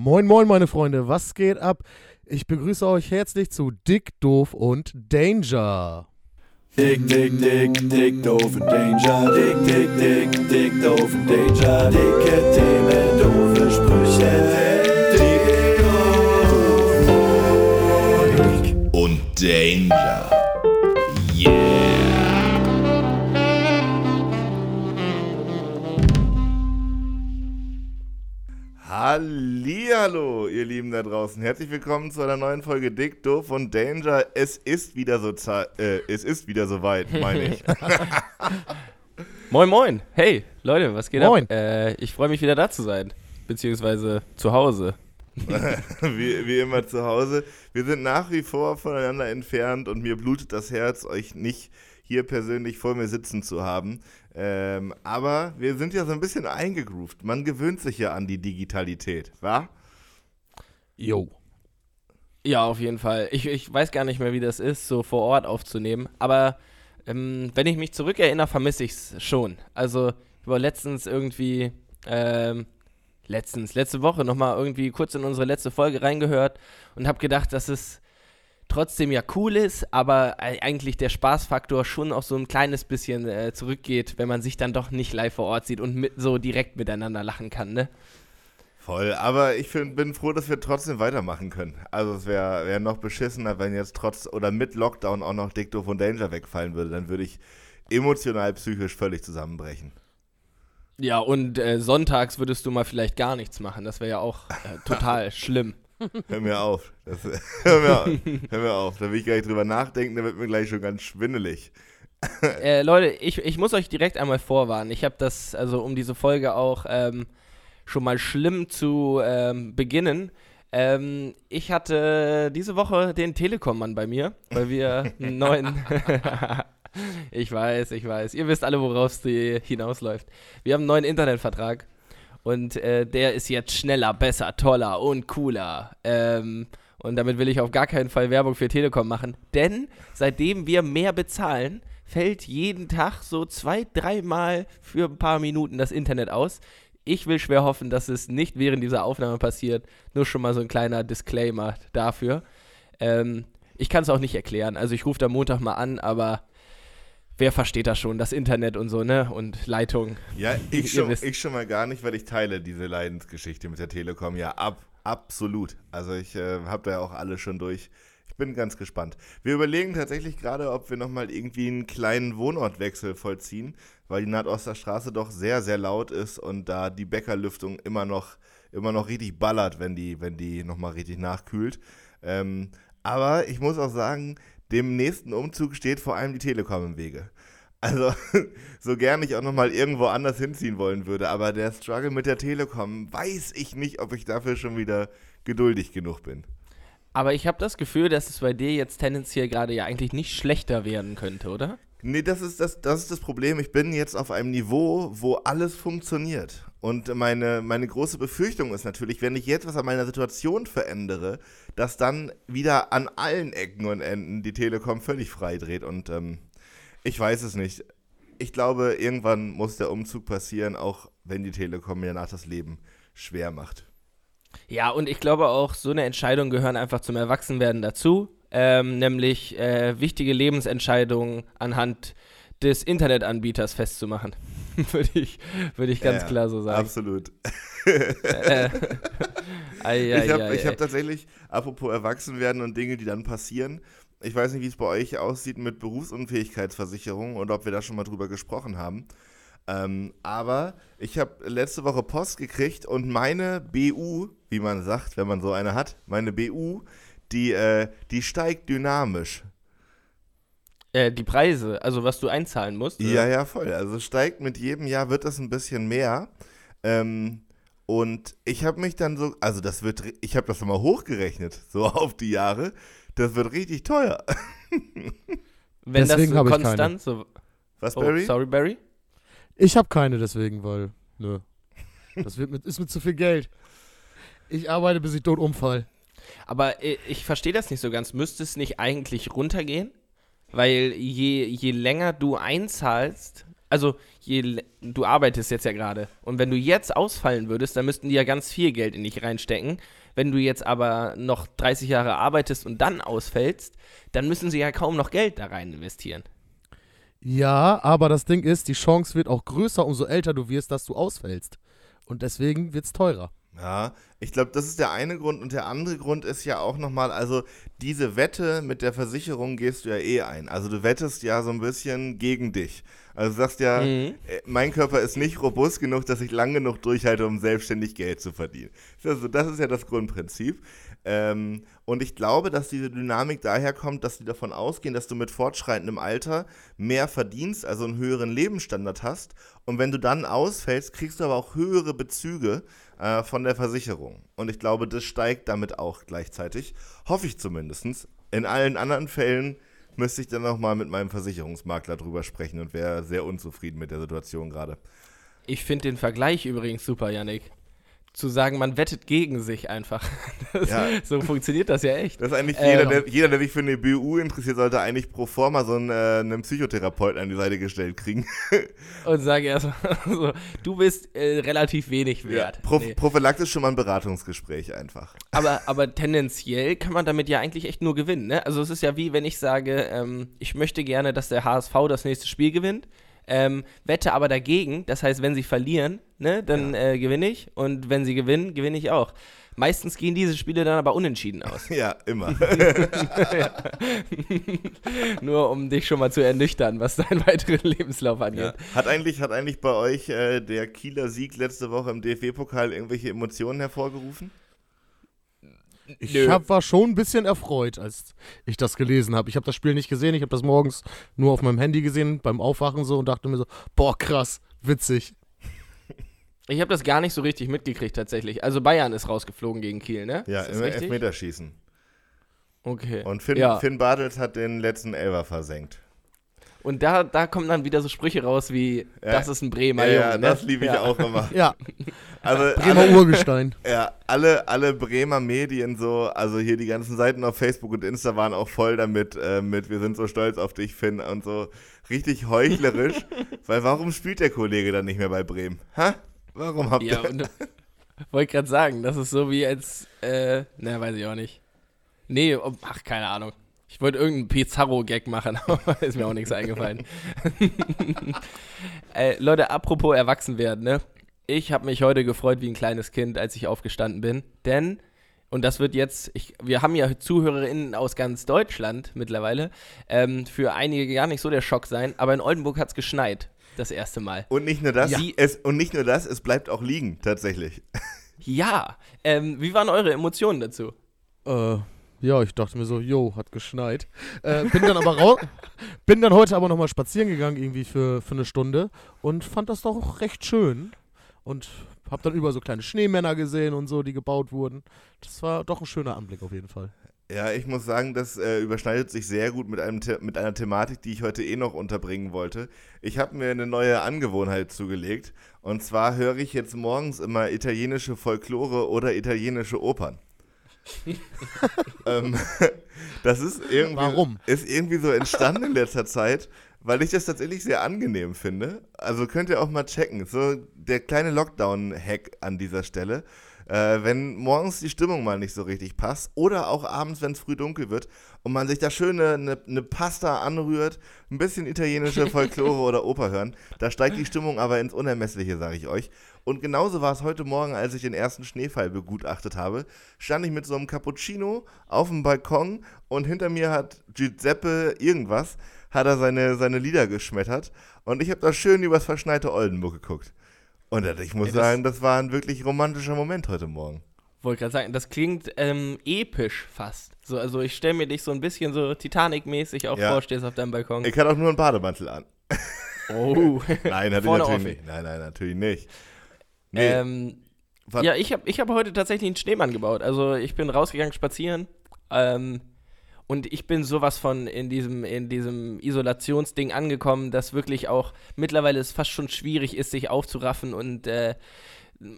Moin, moin, meine Freunde, was geht ab? Ich begrüße euch herzlich zu Dick, Doof und Danger. Dick, dick, dick, dick, doof und Danger. Dick, dick, dick, dick, doof und Danger. Dicke Themen, doofe Sprüche. Dick, doof dick. und Danger. Hallihallo, ihr Lieben da draußen. Herzlich willkommen zu einer neuen Folge Dick, Doof und Danger. Es ist wieder so äh, es ist wieder soweit, meine ich. Moin, moin. Hey, Leute, was geht Moin. ab? Äh, ich freue mich wieder da zu sein. Beziehungsweise zu Hause. wie, wie immer zu Hause. Wir sind nach wie vor voneinander entfernt und mir blutet das Herz, euch nicht hier persönlich vor mir sitzen zu haben. Ähm, aber wir sind ja so ein bisschen eingegroovt. Man gewöhnt sich ja an die Digitalität, wa? Jo. Ja, auf jeden Fall. Ich, ich weiß gar nicht mehr, wie das ist, so vor Ort aufzunehmen. Aber ähm, wenn ich mich zurückerinnere, vermisse ich es schon. Also, ich war letztens irgendwie, ähm, letztens, letzte Woche nochmal irgendwie kurz in unsere letzte Folge reingehört und habe gedacht, dass es trotzdem ja cool ist, aber eigentlich der Spaßfaktor schon auch so ein kleines bisschen äh, zurückgeht, wenn man sich dann doch nicht live vor Ort sieht und mit, so direkt miteinander lachen kann, ne? Voll, aber ich find, bin froh, dass wir trotzdem weitermachen können. Also es wäre wär noch beschissener, wenn jetzt trotz oder mit Lockdown auch noch Dicto von Danger wegfallen würde. Dann würde ich emotional, psychisch völlig zusammenbrechen. Ja, und äh, sonntags würdest du mal vielleicht gar nichts machen. Das wäre ja auch äh, total schlimm. Hör mir auf. Das, hör, mir auf. hör mir auf. Da will ich gar nicht drüber nachdenken, da wird mir gleich schon ganz schwindelig. äh, Leute, ich, ich muss euch direkt einmal vorwarnen. Ich habe das, also um diese Folge auch ähm, schon mal schlimm zu ähm, beginnen. Ähm, ich hatte diese Woche den Telekom-Mann bei mir, weil wir einen neuen. ich weiß, ich weiß. Ihr wisst alle, worauf es die hinausläuft. Wir haben einen neuen Internetvertrag und äh, der ist jetzt schneller, besser, toller und cooler. Ähm, und damit will ich auf gar keinen Fall Werbung für Telekom machen, denn seitdem wir mehr bezahlen, fällt jeden Tag so zwei, dreimal für ein paar Minuten das Internet aus. Ich will schwer hoffen, dass es nicht während dieser Aufnahme passiert. Nur schon mal so ein kleiner Disclaimer dafür. Ähm, ich kann es auch nicht erklären. Also ich rufe da Montag mal an, aber wer versteht das schon? Das Internet und so, ne? Und Leitung. Ja, ich schon, ich schon mal gar nicht, weil ich teile diese Leidensgeschichte mit der Telekom. Ja, ab, absolut. Also ich äh, habe da ja auch alle schon durch. Ich bin ganz gespannt. Wir überlegen tatsächlich gerade, ob wir nochmal irgendwie einen kleinen Wohnortwechsel vollziehen, weil die Nordosterstraße doch sehr, sehr laut ist und da die Bäckerlüftung immer noch, immer noch richtig ballert, wenn die, wenn die nochmal richtig nachkühlt. Ähm, aber ich muss auch sagen, dem nächsten Umzug steht vor allem die Telekom im Wege. Also, so gern ich auch nochmal irgendwo anders hinziehen wollen würde, aber der Struggle mit der Telekom, weiß ich nicht, ob ich dafür schon wieder geduldig genug bin. Aber ich habe das Gefühl, dass es bei dir jetzt tendenziell gerade ja eigentlich nicht schlechter werden könnte, oder? Nee, das ist das, das ist das Problem. Ich bin jetzt auf einem Niveau, wo alles funktioniert. Und meine, meine große Befürchtung ist natürlich, wenn ich jetzt was an meiner Situation verändere, dass dann wieder an allen Ecken und Enden die Telekom völlig frei dreht. Und ähm, ich weiß es nicht. Ich glaube, irgendwann muss der Umzug passieren, auch wenn die Telekom mir nach das Leben schwer macht. Ja, und ich glaube auch, so eine Entscheidung gehören einfach zum Erwachsenwerden dazu. Ähm, nämlich äh, wichtige Lebensentscheidungen anhand des Internetanbieters festzumachen. Würde ich, würd ich ganz Ja, klar so sagen. Absolut. Äh, ei, ich habe hab tatsächlich, apropos Erwachsenwerden und Dinge, die dann passieren, ich weiß nicht, wie es bei euch aussieht mit Berufsunfähigkeitsversicherung oder ob wir da schon mal drüber gesprochen haben. Ähm, aber ich habe letzte Woche Post gekriegt und meine BU, wie man sagt, wenn man so eine hat, meine BU, die, äh, die steigt dynamisch. Äh, die Preise, also was du einzahlen musst. Ja, ja, voll. Also steigt mit jedem Jahr wird das ein bisschen mehr. Ähm, und ich habe mich dann so, also das wird, ich habe das mal hochgerechnet, so auf die Jahre. Das wird richtig teuer. Wenn Deswegen das hab so ich keine. konstant so. Was, Oh, Barry? sorry, Barry. Ich habe keine deswegen, weil, nö. Das wird mit, ist mit zu viel Geld. Ich arbeite, bis ich tot umfall. Aber äh, ich verstehe das nicht so ganz. Müsste es nicht eigentlich runtergehen? Weil je, je länger du einzahlst, Also, je, du arbeitest jetzt ja gerade. Und wenn du jetzt ausfallen würdest, dann müssten die ja ganz viel Geld in dich reinstecken. Wenn du jetzt aber noch 30 Jahre arbeitest und dann ausfällst, dann müssen sie ja kaum noch Geld da rein investieren. Ja, aber das Ding ist, die Chance wird auch größer, umso älter du wirst, dass du ausfällst. Und deswegen wird es teurer. Ja, ich glaube, das ist der eine Grund. Und der andere Grund ist ja auch nochmal, also diese Wette mit der Versicherung gehst du ja eh ein. Also du wettest ja so ein bisschen gegen dich. Also du sagst ja, Mhm. äh, mein Körper ist nicht robust genug, dass ich lang genug durchhalte, um selbstständig Geld zu verdienen. Also das ist ja das Grundprinzip. Ähm, und ich glaube, dass diese Dynamik daher kommt, dass die davon ausgehen, dass du mit fortschreitendem Alter mehr verdienst, also einen höheren Lebensstandard hast. Und wenn du dann ausfällst, kriegst du aber auch höhere Bezüge äh, von der Versicherung. Und ich glaube, das steigt damit auch gleichzeitig. Hoffe ich zumindest. In allen anderen Fällen müsste ich dann nochmal mit meinem Versicherungsmakler drüber sprechen und wäre sehr unzufrieden mit der Situation gerade. Ich finde den Vergleich übrigens super, Yannick. Zu sagen, man wettet gegen sich einfach. Das, Ja. So funktioniert das ja echt. Das ist eigentlich Äh, jeder, der, jeder, der sich für eine BU interessiert, sollte eigentlich pro forma so einen, äh, einen Psychotherapeuten an die Seite gestellt kriegen. Und sage erstmal so, du bist äh, relativ wenig wert. Pro, Nee. Prophylaktisch schon mal ein Beratungsgespräch einfach. Aber, aber tendenziell kann man damit ja eigentlich echt nur gewinnen. Ne? Also es ist ja wie, wenn ich sage, ähm, ich möchte gerne, dass der HSV das nächste Spiel gewinnt, ähm, wette aber dagegen. Das heißt, wenn sie verlieren, ne, dann äh, gewinne ich. Und wenn sie gewinnen, gewinne ich auch. Meistens gehen diese Spiele dann aber unentschieden aus. Ja, immer. nur um dich schon mal zu ernüchtern, was deinen weiteren Lebenslauf angeht. Ja. Hat, eigentlich, hat eigentlich bei euch äh, der Kieler Sieg letzte Woche im DFB-Pokal irgendwelche Emotionen hervorgerufen? Ich Nö. hab, war schon ein bisschen erfreut, als ich das gelesen habe. Ich habe das Spiel nicht gesehen, ich habe das morgens nur auf meinem Handy gesehen, beim Aufwachen so und dachte mir so, boah, krass, witzig. Ich habe das gar nicht so richtig mitgekriegt tatsächlich. Also Bayern ist rausgeflogen gegen Kiel, ne? Ja, Ist das im richtig? Elfmeterschießen. Okay. Und Finn, ja. Finn Bartels hat den letzten Elfer versenkt. Und da, da kommen dann wieder so Sprüche raus wie, Ja. das ist ein Bremer Ja, Junge. ja, ne? das liebe ich Ja. auch immer. Ja, Also Bremer alle, Urgestein. ja, alle, alle Bremer Medien so, also hier die ganzen Seiten auf Facebook und Insta waren auch voll damit, äh, mit wir sind so stolz auf dich, Finn, und so richtig heuchlerisch. weil warum spielt der Kollege dann nicht mehr bei Bremen? Hä? Warum habt Ja, ihr... und wollte gerade sagen, das ist so wie als, äh, na, weiß ich auch nicht. Nee, ach, keine Ahnung. Ich wollte irgendeinen Pizarro-Gag machen, aber ist mir auch nichts eingefallen. äh, Leute, apropos erwachsen werden, ne? Ich habe mich heute gefreut wie ein kleines Kind, als ich aufgestanden bin, denn, und das wird jetzt, ich, wir haben ja ZuhörerInnen aus ganz Deutschland mittlerweile, ähm, für einige gar nicht so der Schock sein, aber in Oldenburg hat es geschneit, das erste Mal. Und nicht nur das, Ja. es, und nicht nur das, es bleibt auch liegen, tatsächlich. Ja, ähm, wie waren eure Emotionen dazu? Äh, ja, ich dachte mir so, jo, hat geschneit. Äh, bin dann aber raus, bin dann heute aber nochmal spazieren gegangen, irgendwie für, für eine Stunde und fand das doch recht schön. Und hab dann über so kleine Schneemänner gesehen und so, die gebaut wurden. Das war doch ein schöner Anblick auf jeden Fall. Ja, ich muss sagen, das äh, überschneidet sich sehr gut mit, einem The mit einer Thematik, die ich heute eh noch unterbringen wollte. Ich habe mir eine neue Angewohnheit zugelegt. Und zwar höre ich jetzt morgens immer italienische Folklore oder italienische Opern. ähm, das ist irgendwie, Warum? ist irgendwie so entstanden in letzter Zeit, weil ich das tatsächlich sehr angenehm finde. Also könnt ihr auch mal checken. So der kleine Lockdown-Hack an dieser Stelle. Äh, wenn morgens die Stimmung mal nicht so richtig passt oder auch abends, wenn es früh dunkel wird und man sich da schön eine, eine Pasta anrührt, ein bisschen italienische Folklore oder Oper hören, da steigt die Stimmung aber ins Unermessliche, sage ich euch. Und genauso war es heute Morgen, als ich den ersten Schneefall begutachtet habe, stand ich mit so einem Cappuccino auf dem Balkon und hinter mir hat Giuseppe irgendwas, hat er seine, seine Lieder geschmettert und ich habe da schön übers verschneite Oldenburg geguckt. Und äh, ich muss Ja, sagen, das war ein wirklich romantischer Moment heute Morgen. Wollte gerade sagen, das klingt ähm, episch fast. So, also ich stelle mir dich so ein bisschen so Titanic-mäßig auch Ja. vor, stehst auf deinem Balkon. Ich hatte auch nur einen Bademantel an. oh. Nein, hatte ich Vorne natürlich offen. nicht. Nein, nein, natürlich nicht. Nee, Ähm, ja, ich habe ich hab heute tatsächlich einen Schneemann gebaut. Also ich bin rausgegangen spazieren ähm, und ich bin sowas von in diesem, in diesem Isolationsding angekommen, dass wirklich auch mittlerweile es fast schon schwierig ist, sich aufzuraffen und äh,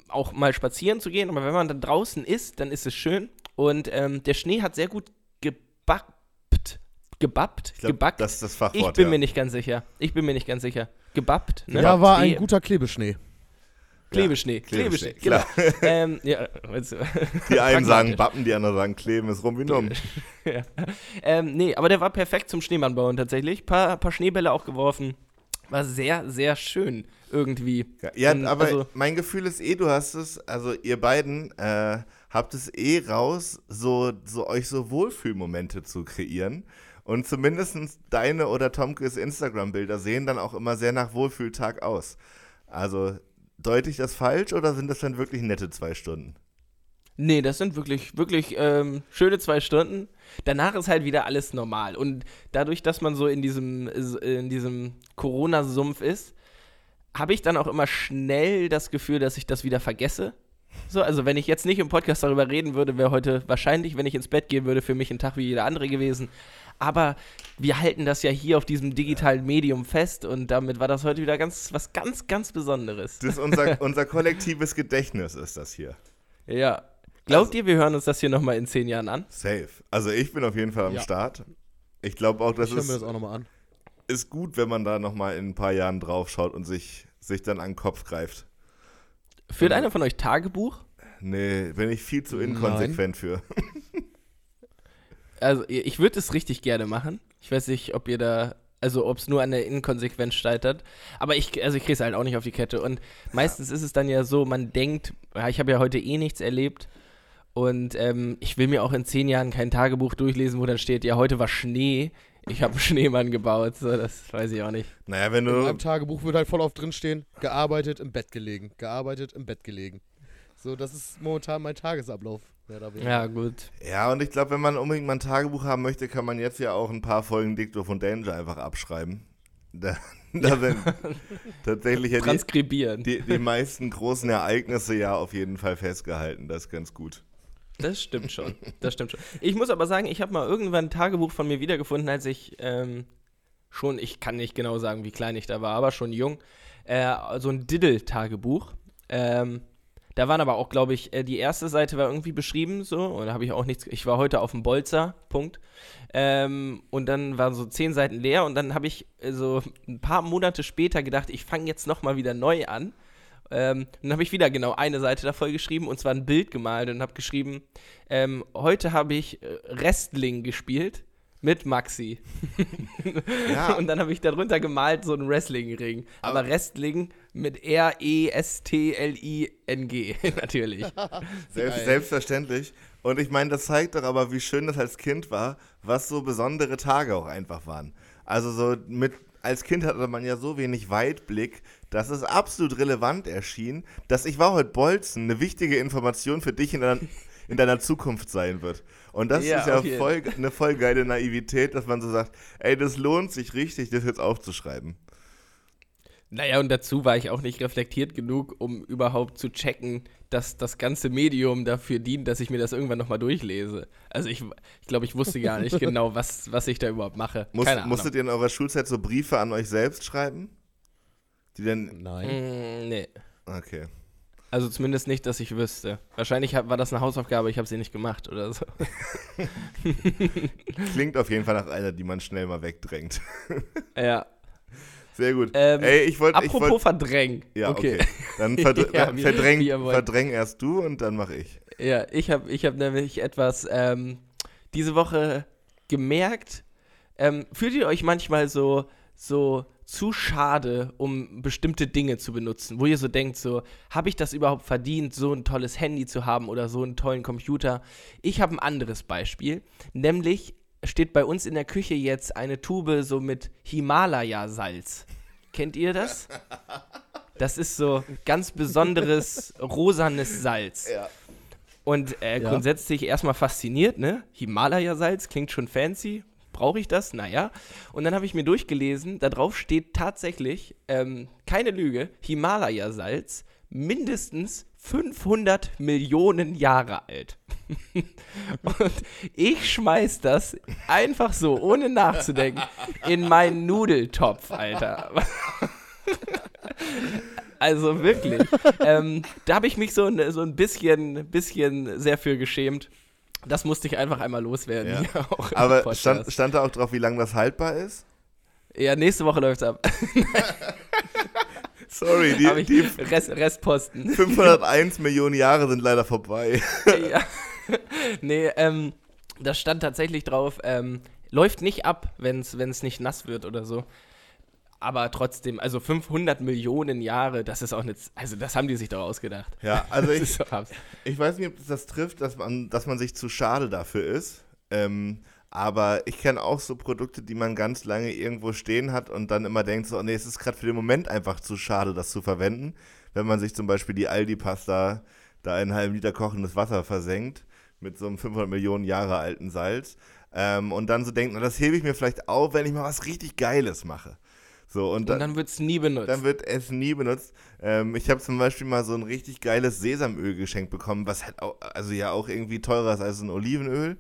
auch mal spazieren zu gehen. Aber wenn man dann draußen ist, dann ist es schön. Und ähm, der Schnee hat sehr gut gebappt. Gebappt? ich glaub, gebackt? das ist das Fachwort. ich bin ja. mir nicht ganz sicher. Ich bin mir nicht ganz sicher. gebappt. Ne? Ja, war ein guter Klebeschnee. Klebeschnee. Klebeschnee, Klebeschnee, genau. ähm, ja. Die einen sagen. Bappen, die anderen sagen Kleben, ist rum wie numm. ja. ähm, nee, aber der war perfekt zum Schneemannbauen tatsächlich. Paar, paar Schneebälle auch geworfen. War sehr, sehr schön irgendwie. Ja, ja Und aber also- mein Gefühl ist eh, du hast es, also ihr beiden äh, habt es eh raus, so, so euch so Wohlfühlmomente zu kreieren. Und zumindest deine oder Tomkes Instagram-Bilder sehen dann auch immer sehr nach Wohlfühltag aus. Also deute ich das falsch oder sind das dann wirklich nette zwei Stunden? Nee, das sind wirklich, wirklich ähm, schöne zwei Stunden. Danach ist halt wieder alles normal. Und dadurch, dass man so in diesem, in diesem Corona-Sumpf ist, habe ich dann auch immer schnell das Gefühl, dass ich das wieder vergesse. So, also wenn ich jetzt nicht im Podcast darüber reden würde, wäre heute wahrscheinlich, wenn ich ins Bett gehen würde, für mich ein Tag wie jeder andere gewesen. Aber wir halten das ja hier auf diesem digitalen Medium fest und damit war das heute wieder ganz, was ganz, ganz Besonderes. Das ist unser, unser kollektives Gedächtnis, ist das hier. Ja. Glaubt ihr, wir hören uns das hier nochmal in zehn Jahren an? Safe. Also ich bin auf jeden Fall am Ja. Start. Ich glaube auch, das Ich höre mir ist, das auch nochmal an. ist gut, wenn man da nochmal in ein paar Jahren drauf schaut und sich, sich dann an den Kopf greift. Führt einer von euch Tagebuch? Nee, bin ich viel zu Nein. inkonsequent für. Also, ich würde es richtig gerne machen. Ich weiß nicht, ob ihr da, also ob es nur an der Inkonsequenz scheitert. Aber ich, also ich kriege es halt auch nicht auf die Kette. Und meistens ist es dann ja so, man denkt, ja, ich habe ja heute eh nichts erlebt. Und ähm, ich will mir auch in zehn Jahren kein Tagebuch durchlesen, wo dann steht, ja, heute war Schnee. Ich habe einen Schneemann gebaut. So, das weiß ich auch nicht. Naja, wenn In du. meinem Tagebuch wird halt voll oft drinstehen, gearbeitet, im Bett gelegen. Gearbeitet, im Bett gelegen. So, das ist momentan mein Tagesablauf. Ja, gut. Ja, und ich glaube, wenn man unbedingt mal ein Tagebuch haben möchte, kann man jetzt ja auch ein paar Folgen Dicto von Danger einfach abschreiben. Da, da sind tatsächlich ja die, Transkribieren. die, die meisten großen Ereignisse ja auf jeden Fall festgehalten. Das ist ganz gut. Das stimmt schon. Das stimmt schon. Ich muss aber sagen, ich habe mal irgendwann ein Tagebuch von mir wiedergefunden, als ich ähm, schon, ich kann nicht genau sagen, wie klein ich da war, aber schon jung. Äh, so ein Diddle-Tagebuch. Ähm, da waren aber auch, glaube ich, äh, die erste Seite war irgendwie beschrieben, so, und da habe ich auch nichts. Ich war heute auf dem Bolzer, Punkt. Ähm, und dann waren so zehn Seiten leer und dann habe ich äh, so ein paar Monate später gedacht, ich fange jetzt nochmal wieder neu an. Ähm, dann habe ich wieder genau eine Seite da voll geschrieben und zwar ein Bild gemalt und habe geschrieben, ähm, heute habe ich äh, Wrestling gespielt mit Maxi. Ja. Und dann habe ich darunter gemalt so einen Wrestling-Ring. Aber, Wrestling mit E R-E-S-T-L-I-N-G, natürlich. Selbst, selbstverständlich. Und ich meine, das zeigt doch aber, wie schön das als Kind war, was so besondere Tage auch einfach waren. Also so mit, als Kind hatte man ja so wenig Weitblick, dass es absolut relevant erschien, dass ich war heute Bolzen eine wichtige Information für dich in deiner, in deiner Zukunft sein wird. Und das Ja, ist ja voll, eine voll geile Naivität, dass man so sagt, ey, das lohnt sich richtig, das jetzt aufzuschreiben. Naja, und dazu war ich auch nicht reflektiert genug, um überhaupt zu checken, dass das ganze Medium dafür dient, dass ich mir das irgendwann nochmal durchlese. Also ich, ich glaube, ich wusste gar nicht genau, was, was ich da überhaupt mache. Muss, Keine Ahnung. musstet ihr in eurer Schulzeit so Briefe an euch selbst schreiben? Die denn. Nein. Mm, nee. Okay. Also zumindest nicht, dass ich wüsste. Wahrscheinlich hab, war das eine Hausaufgabe, ich habe sie nicht gemacht oder so. Klingt auf jeden Fall nach einer, die man schnell mal wegdrängt. Ja. Sehr gut. Ähm, Ey, ich wollte. Ich Apropos wollt, verdrängen. ja, okay. okay. Dann verdr Ja, verdräng erst du und dann mache ich. Ja, ich habe ich hab nämlich etwas ähm, diese Woche gemerkt. Ähm, fühlt ihr euch manchmal so, so zu schade, um bestimmte Dinge zu benutzen, wo ihr so denkt, so, habe ich das überhaupt verdient, so ein tolles Handy zu haben oder so einen tollen Computer? Ich habe ein anderes Beispiel, nämlich steht bei uns in der Küche jetzt eine Tube so mit Himalaya-Salz. Kennt ihr das? Das ist so ganz besonderes rosanes Salz. Und äh, Ja. grundsätzlich erstmal fasziniert, ne? Himalaya-Salz klingt schon fancy. Brauche ich das? Naja. Und dann habe ich mir durchgelesen, da drauf steht tatsächlich, ähm, keine Lüge, Himalaya-Salz mindestens 500 Millionen Jahre alt. Und ich schmeiß das einfach so, ohne nachzudenken, in meinen Nudeltopf, Alter. Also wirklich. ähm, da habe ich mich so, ein- so ein bisschen, bisschen sehr für geschämt. Das musste ich einfach einmal loswerden. Ja. Aber stand, stand da auch drauf, wie lange das haltbar ist? Ja, nächste Woche läuft's ab. Sorry, die, die Rest, Restposten. 501 Millionen Jahre sind leider vorbei. ja. Nee, ähm, da stand tatsächlich drauf, ähm, läuft nicht ab, wenn es nicht nass wird oder so. Aber trotzdem, also 500 Millionen Jahre, das ist auch nicht, also das haben die sich doch ausgedacht. Ja, also ich, so ich weiß nicht, ob das, das trifft, dass man, dass man sich zu schade dafür ist. Ähm, aber ich kenne auch so Produkte, die man ganz lange irgendwo stehen hat und dann immer denkt, so, oh nee, es ist gerade für den Moment einfach zu schade, das zu verwenden. Wenn man sich zum Beispiel die Aldi-Pasta da einen halben Liter kochendes Wasser versenkt mit so einem 500 Millionen Jahre alten Salz ähm, und dann so denkt, na, das hebe ich mir vielleicht auf, wenn ich mal was richtig Geiles mache. So, und, Und dann wird's nie benutzt. dann wird es nie benutzt. Ähm, ich habe zum Beispiel mal so ein richtig geiles Sesamöl geschenkt bekommen, was halt auch, also ja auch irgendwie teurer ist als ein Olivenöl.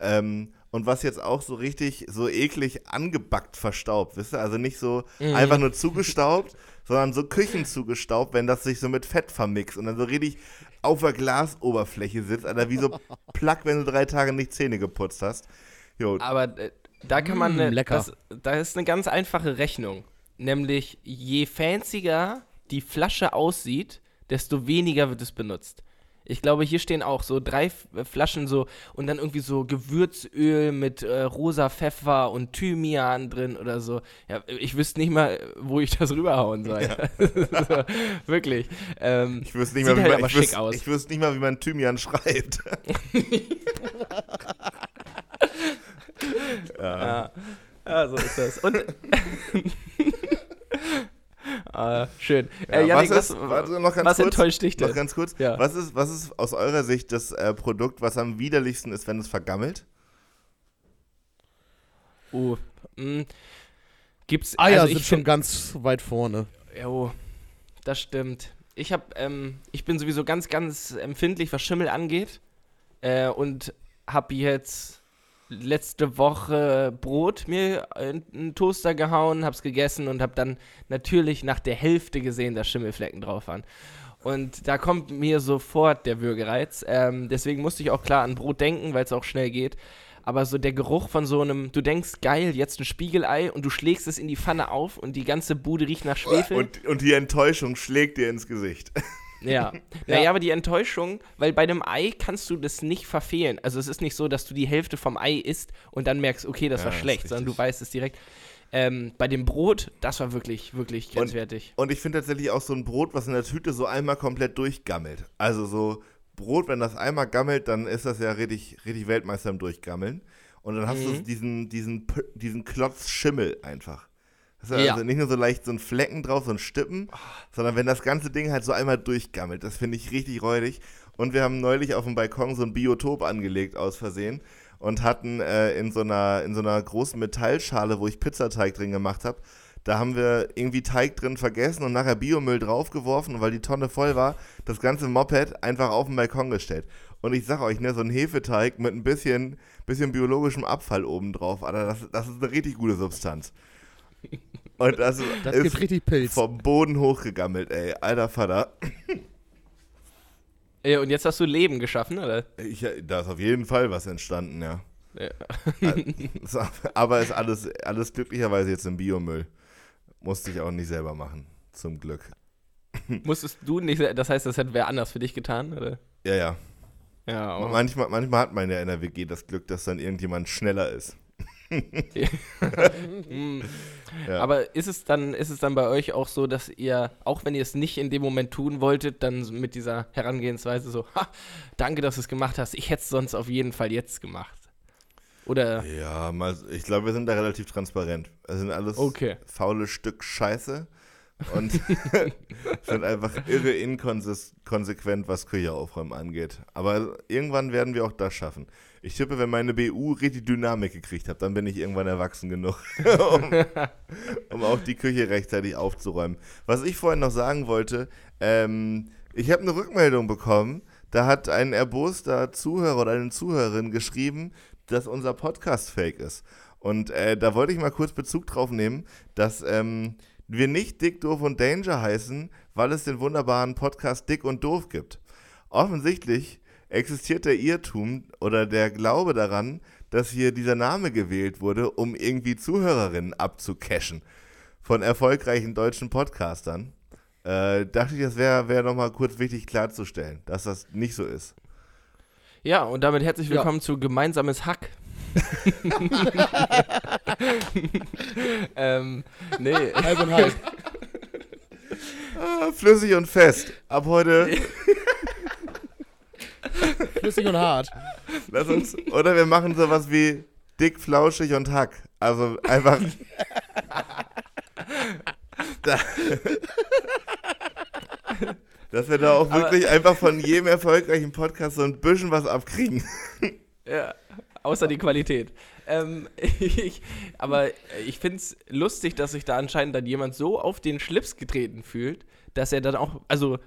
Ähm, und was jetzt auch so richtig so eklig angebackt verstaubt, wisst ihr? Also nicht so Mhm. einfach nur zugestaubt, sondern so Küchenzugestaubt, wenn das sich so mit Fett vermixt und dann so richtig auf der Glasoberfläche sitzt, Alter, wie so Plack, wenn du drei Tage nicht Zähne geputzt hast. Jo, Aber äh, da kann man, Mm, ne, lecker. Das, da ist eine ganz einfache Rechnung. Nämlich, je fancier die Flasche aussieht, desto weniger wird es benutzt. Ich glaube, hier stehen auch so drei F Flaschen so und dann irgendwie so Gewürzöl mit äh, rosa Pfeffer und Thymian drin oder so. Ja, ich wüsste nicht mal, wo ich das rüberhauen soll. so, wirklich. Ähm, ich wüsste nicht, mal, wie halt man, ich, wüsste, ich wüsste nicht mal, wie man Thymian schreibt. Ja. ja, so ist das. Und. ah, schön. Ja, äh, Janik, was was, ist- warte, noch ganz was kurz, enttäuscht dich denn? Noch ganz kurz, Ja. was, ist, was ist aus eurer Sicht das äh, Produkt, was am widerlichsten ist, wenn es vergammelt? Oh, mh, gibt's. Eier also ich sind schon find- ganz weit vorne. Jo, das stimmt. Ich hab, ähm, ich bin sowieso ganz, ganz empfindlich, was Schimmel angeht. Äh, und hab jetzt letzte Woche Brot mir in einen Toaster gehauen, hab's gegessen und hab dann natürlich nach der Hälfte gesehen, dass Schimmelflecken drauf waren. Und da kommt mir sofort der Würgereiz. Ähm, deswegen musste ich auch klar an Brot denken, weil es auch schnell geht. Aber so der Geruch von so einem, du denkst, geil, jetzt ein Spiegelei und du schlägst es in die Pfanne auf und die ganze Bude riecht nach Schwefel. Und, und die Enttäuschung schlägt dir ins Gesicht. Ja. Naja, aber die Enttäuschung, weil bei einem Ei kannst du das nicht verfehlen. Also es ist nicht so, dass du die Hälfte vom Ei isst und dann merkst, okay, das Ja, war das schlecht, sondern du weißt es direkt. Ähm, bei dem Brot, das war wirklich, wirklich grenzwertig. Und ich finde tatsächlich auch so ein Brot, was in der Tüte so einmal komplett durchgammelt. Also so Brot, wenn das einmal gammelt, dann ist das ja richtig, richtig Weltmeister im Durchgammeln. Und dann hast du Mhm. diesen, diesen, P- diesen Klotz Schimmel einfach. Ist Ja. also nicht nur so leicht so ein Flecken drauf, so ein Stippen, sondern wenn das ganze Ding halt so einmal durchgammelt. Das finde ich richtig räudig. Und wir haben neulich auf dem Balkon so ein Biotop angelegt aus Versehen und hatten äh, in, so einer, in so einer großen Metallschale, wo ich Pizzateig drin gemacht habe, da haben wir irgendwie Teig drin vergessen und nachher Biomüll draufgeworfen und weil die Tonne voll war, das ganze Moped einfach auf den Balkon gestellt. Und ich sag euch, ne, so ein Hefeteig mit ein bisschen, bisschen biologischem Abfall oben drauf, Alter, das, das ist eine richtig gute Substanz. Und das, Das ist gibt richtig Pilz. vom Boden hochgegammelt, ey. Alter Vater. Ja, und jetzt hast du Leben geschaffen, oder? Ich, da ist auf jeden Fall was entstanden, ja. Ja. So, Aber ist alles, alles glücklicherweise jetzt im Biomüll. Musste ich auch nicht selber machen, zum Glück. Musstest du nicht, das heißt, das hätte wer anders für dich getan, oder? Ja, ja. Ja, auch. Manchmal, manchmal hat man ja in der WG das Glück, dass dann irgendjemand schneller ist. Ja. Aber ist es dann, ist es dann bei euch auch so, dass ihr, auch wenn ihr es nicht in dem Moment tun wolltet, dann mit dieser Herangehensweise so, ha, danke, dass du es gemacht hast, ich hätte es sonst auf jeden Fall jetzt gemacht. Oder, Ja, mal, ich glaube, wir sind da relativ transparent. Es sind alles Okay. faule Stück Scheiße und sind einfach irre inkonsequent, was Küche aufräumen angeht. Aber irgendwann werden wir auch das schaffen. Ich tippe, wenn meine BU richtig Dynamik gekriegt hat, dann bin ich irgendwann erwachsen genug, um, um auch die Küche rechtzeitig aufzuräumen. Was ich vorhin noch sagen wollte, ähm, ich habe eine Rückmeldung bekommen, da hat ein erboster Zuhörer oder eine Zuhörerin geschrieben, dass unser Podcast fake ist. Und äh, da wollte ich mal kurz Bezug drauf nehmen, dass ähm, wir nicht Dick, Doof und Danger heißen, weil es den wunderbaren Podcast Dick und Doof gibt. Offensichtlich existiert der Irrtum oder der Glaube daran, dass hier dieser Name gewählt wurde, um irgendwie Zuhörerinnen abzucashen von erfolgreichen deutschen Podcastern. Äh, dachte ich, das wäre wär nochmal kurz wichtig klarzustellen, dass das nicht so ist. Ja, und damit herzlich Ja. willkommen zu Gemeinsames Hack. ähm, nee, Halb und halb. Ah, flüssig und fest. Ab heute, Flüssig und hart. lass uns, oder wir machen sowas wie dick, flauschig und hack. Also einfach. da, dass wir da auch Aber- wirklich einfach von jedem erfolgreichen Podcast so ein bisschen was abkriegen. ja, außer die Qualität. Ähm, ich, aber ich finde es lustig, dass sich da anscheinend dann jemand so auf den Schlips getreten fühlt, dass er dann auch, also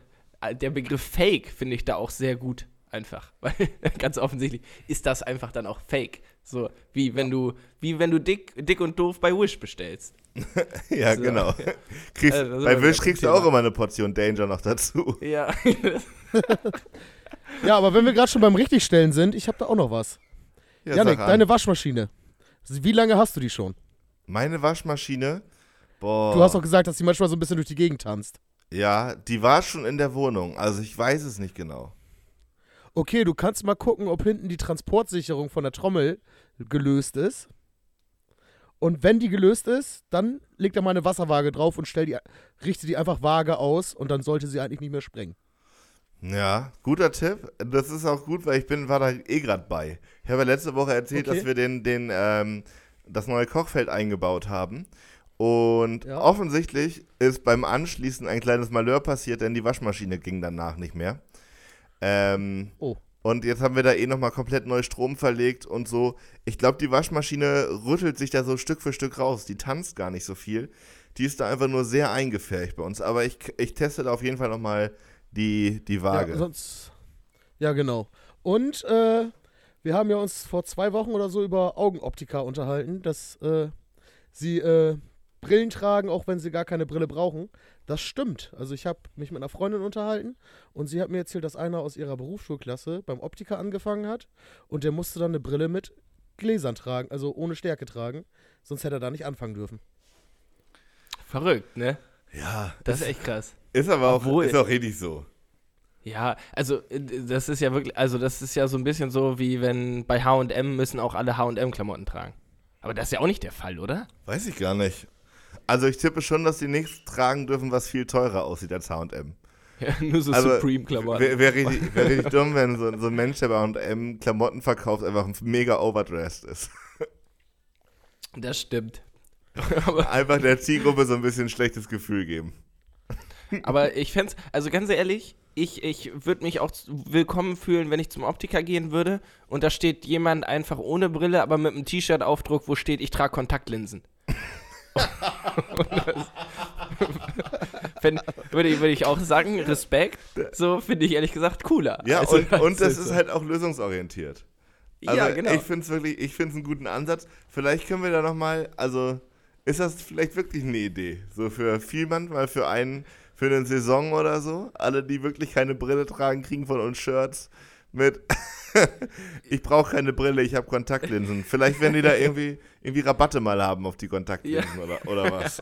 äh, der Begriff Fake finde ich da auch sehr gut einfach, weil ganz offensichtlich ist das einfach dann auch Fake. So wie wenn du, wie wenn du dick, dick und doof bei Wish bestellst. ja, So. genau. Kriegst, Also, das ist bei Wish kriegst du auch immer eine Portion Danger noch dazu. Ja. Ja, aber wenn wir gerade schon beim Richtigstellen sind, ich habe da auch noch was. Ja, Janik, deine Waschmaschine. Wie lange hast du die schon? Meine Waschmaschine, boah. Du hast doch gesagt, dass die manchmal so ein bisschen durch die Gegend tanzt. Ja, die war schon in der Wohnung. Also ich weiß es nicht genau. Okay, du kannst mal gucken, ob hinten die Transportsicherung von der Trommel gelöst ist. Und wenn die gelöst ist, dann leg da mal eine Wasserwaage drauf und stell die, richte die einfach vage aus und dann sollte sie eigentlich nicht mehr sprengen. Ja, guter Tipp. Das ist auch gut, weil ich bin, war da eh gerade bei. Ich habe ja letzte Woche erzählt, Okay. dass wir den, den, ähm, das neue Kochfeld eingebaut haben. Und Ja. offensichtlich ist beim Anschließen ein kleines Malheur passiert, denn die Waschmaschine ging danach nicht mehr. Ähm, Oh. Und jetzt haben wir da eh nochmal komplett neu Strom verlegt und so. Ich glaube, die Waschmaschine rüttelt sich da so Stück für Stück raus. Die tanzt gar nicht so viel. Die ist da einfach nur sehr eingefärbt bei uns. Aber ich, ich teste da auf jeden Fall nochmal die, die Waage. Ja, sonst, ja, genau. Und äh, wir haben ja uns vor zwei Wochen oder so über Augenoptika unterhalten, dass äh, sie äh, Brillen tragen, auch wenn sie gar keine Brille brauchen. Das stimmt. Also ich habe mich mit einer Freundin unterhalten und sie hat mir erzählt, dass einer aus ihrer Berufsschulklasse beim Optiker angefangen hat und der musste dann eine Brille mit Gläsern tragen, also ohne Stärke tragen, sonst hätte er da nicht anfangen dürfen. Verrückt, ne? ja, Das ist echt krass. ist aber auch, Obwohl- ist auch richtig so. Ja, also äh, das ist ja wirklich, also das ist ja so ein bisschen so wie wenn bei H&M müssen auch alle H&M-Klamotten tragen. Aber das ist ja auch nicht der Fall, oder? Weiß ich gar nicht. Also ich tippe schon, dass die nichts tragen dürfen, was viel teurer aussieht als H&M. Ja, nur so Also, Supreme-Klamotten. Wäre wär richtig, wär richtig dumm, wenn so, so ein Mensch, der bei H&M Klamotten verkauft, einfach mega overdressed ist. Das stimmt. Einfach der Zielgruppe so ein bisschen schlechtes Gefühl geben. aber ich fände also ganz ehrlich, ich, ich würde mich auch willkommen fühlen, wenn ich zum Optiker gehen würde und da steht jemand einfach ohne Brille, aber mit einem T-Shirt-Aufdruck, wo steht, ich trage Kontaktlinsen. Fänd- würde, ich, würde ich auch sagen, Respekt. So finde ich ehrlich gesagt cooler. Ja, Also, und, und das ist halt auch lösungsorientiert. Also ja, genau. ich finde es wirklich, ich finde es einen guten Ansatz. Vielleicht können wir da nochmal, also ist das vielleicht wirklich eine Idee? So für Vielmann, mal für einen, für eine Saison oder so. Alle, die wirklich keine Brille tragen, kriegen von uns Shirts mit ich brauche keine Brille, ich habe Kontaktlinsen. Vielleicht werden die da irgendwie, irgendwie Rabatte mal haben auf die Kontaktlinsen oder, oder was.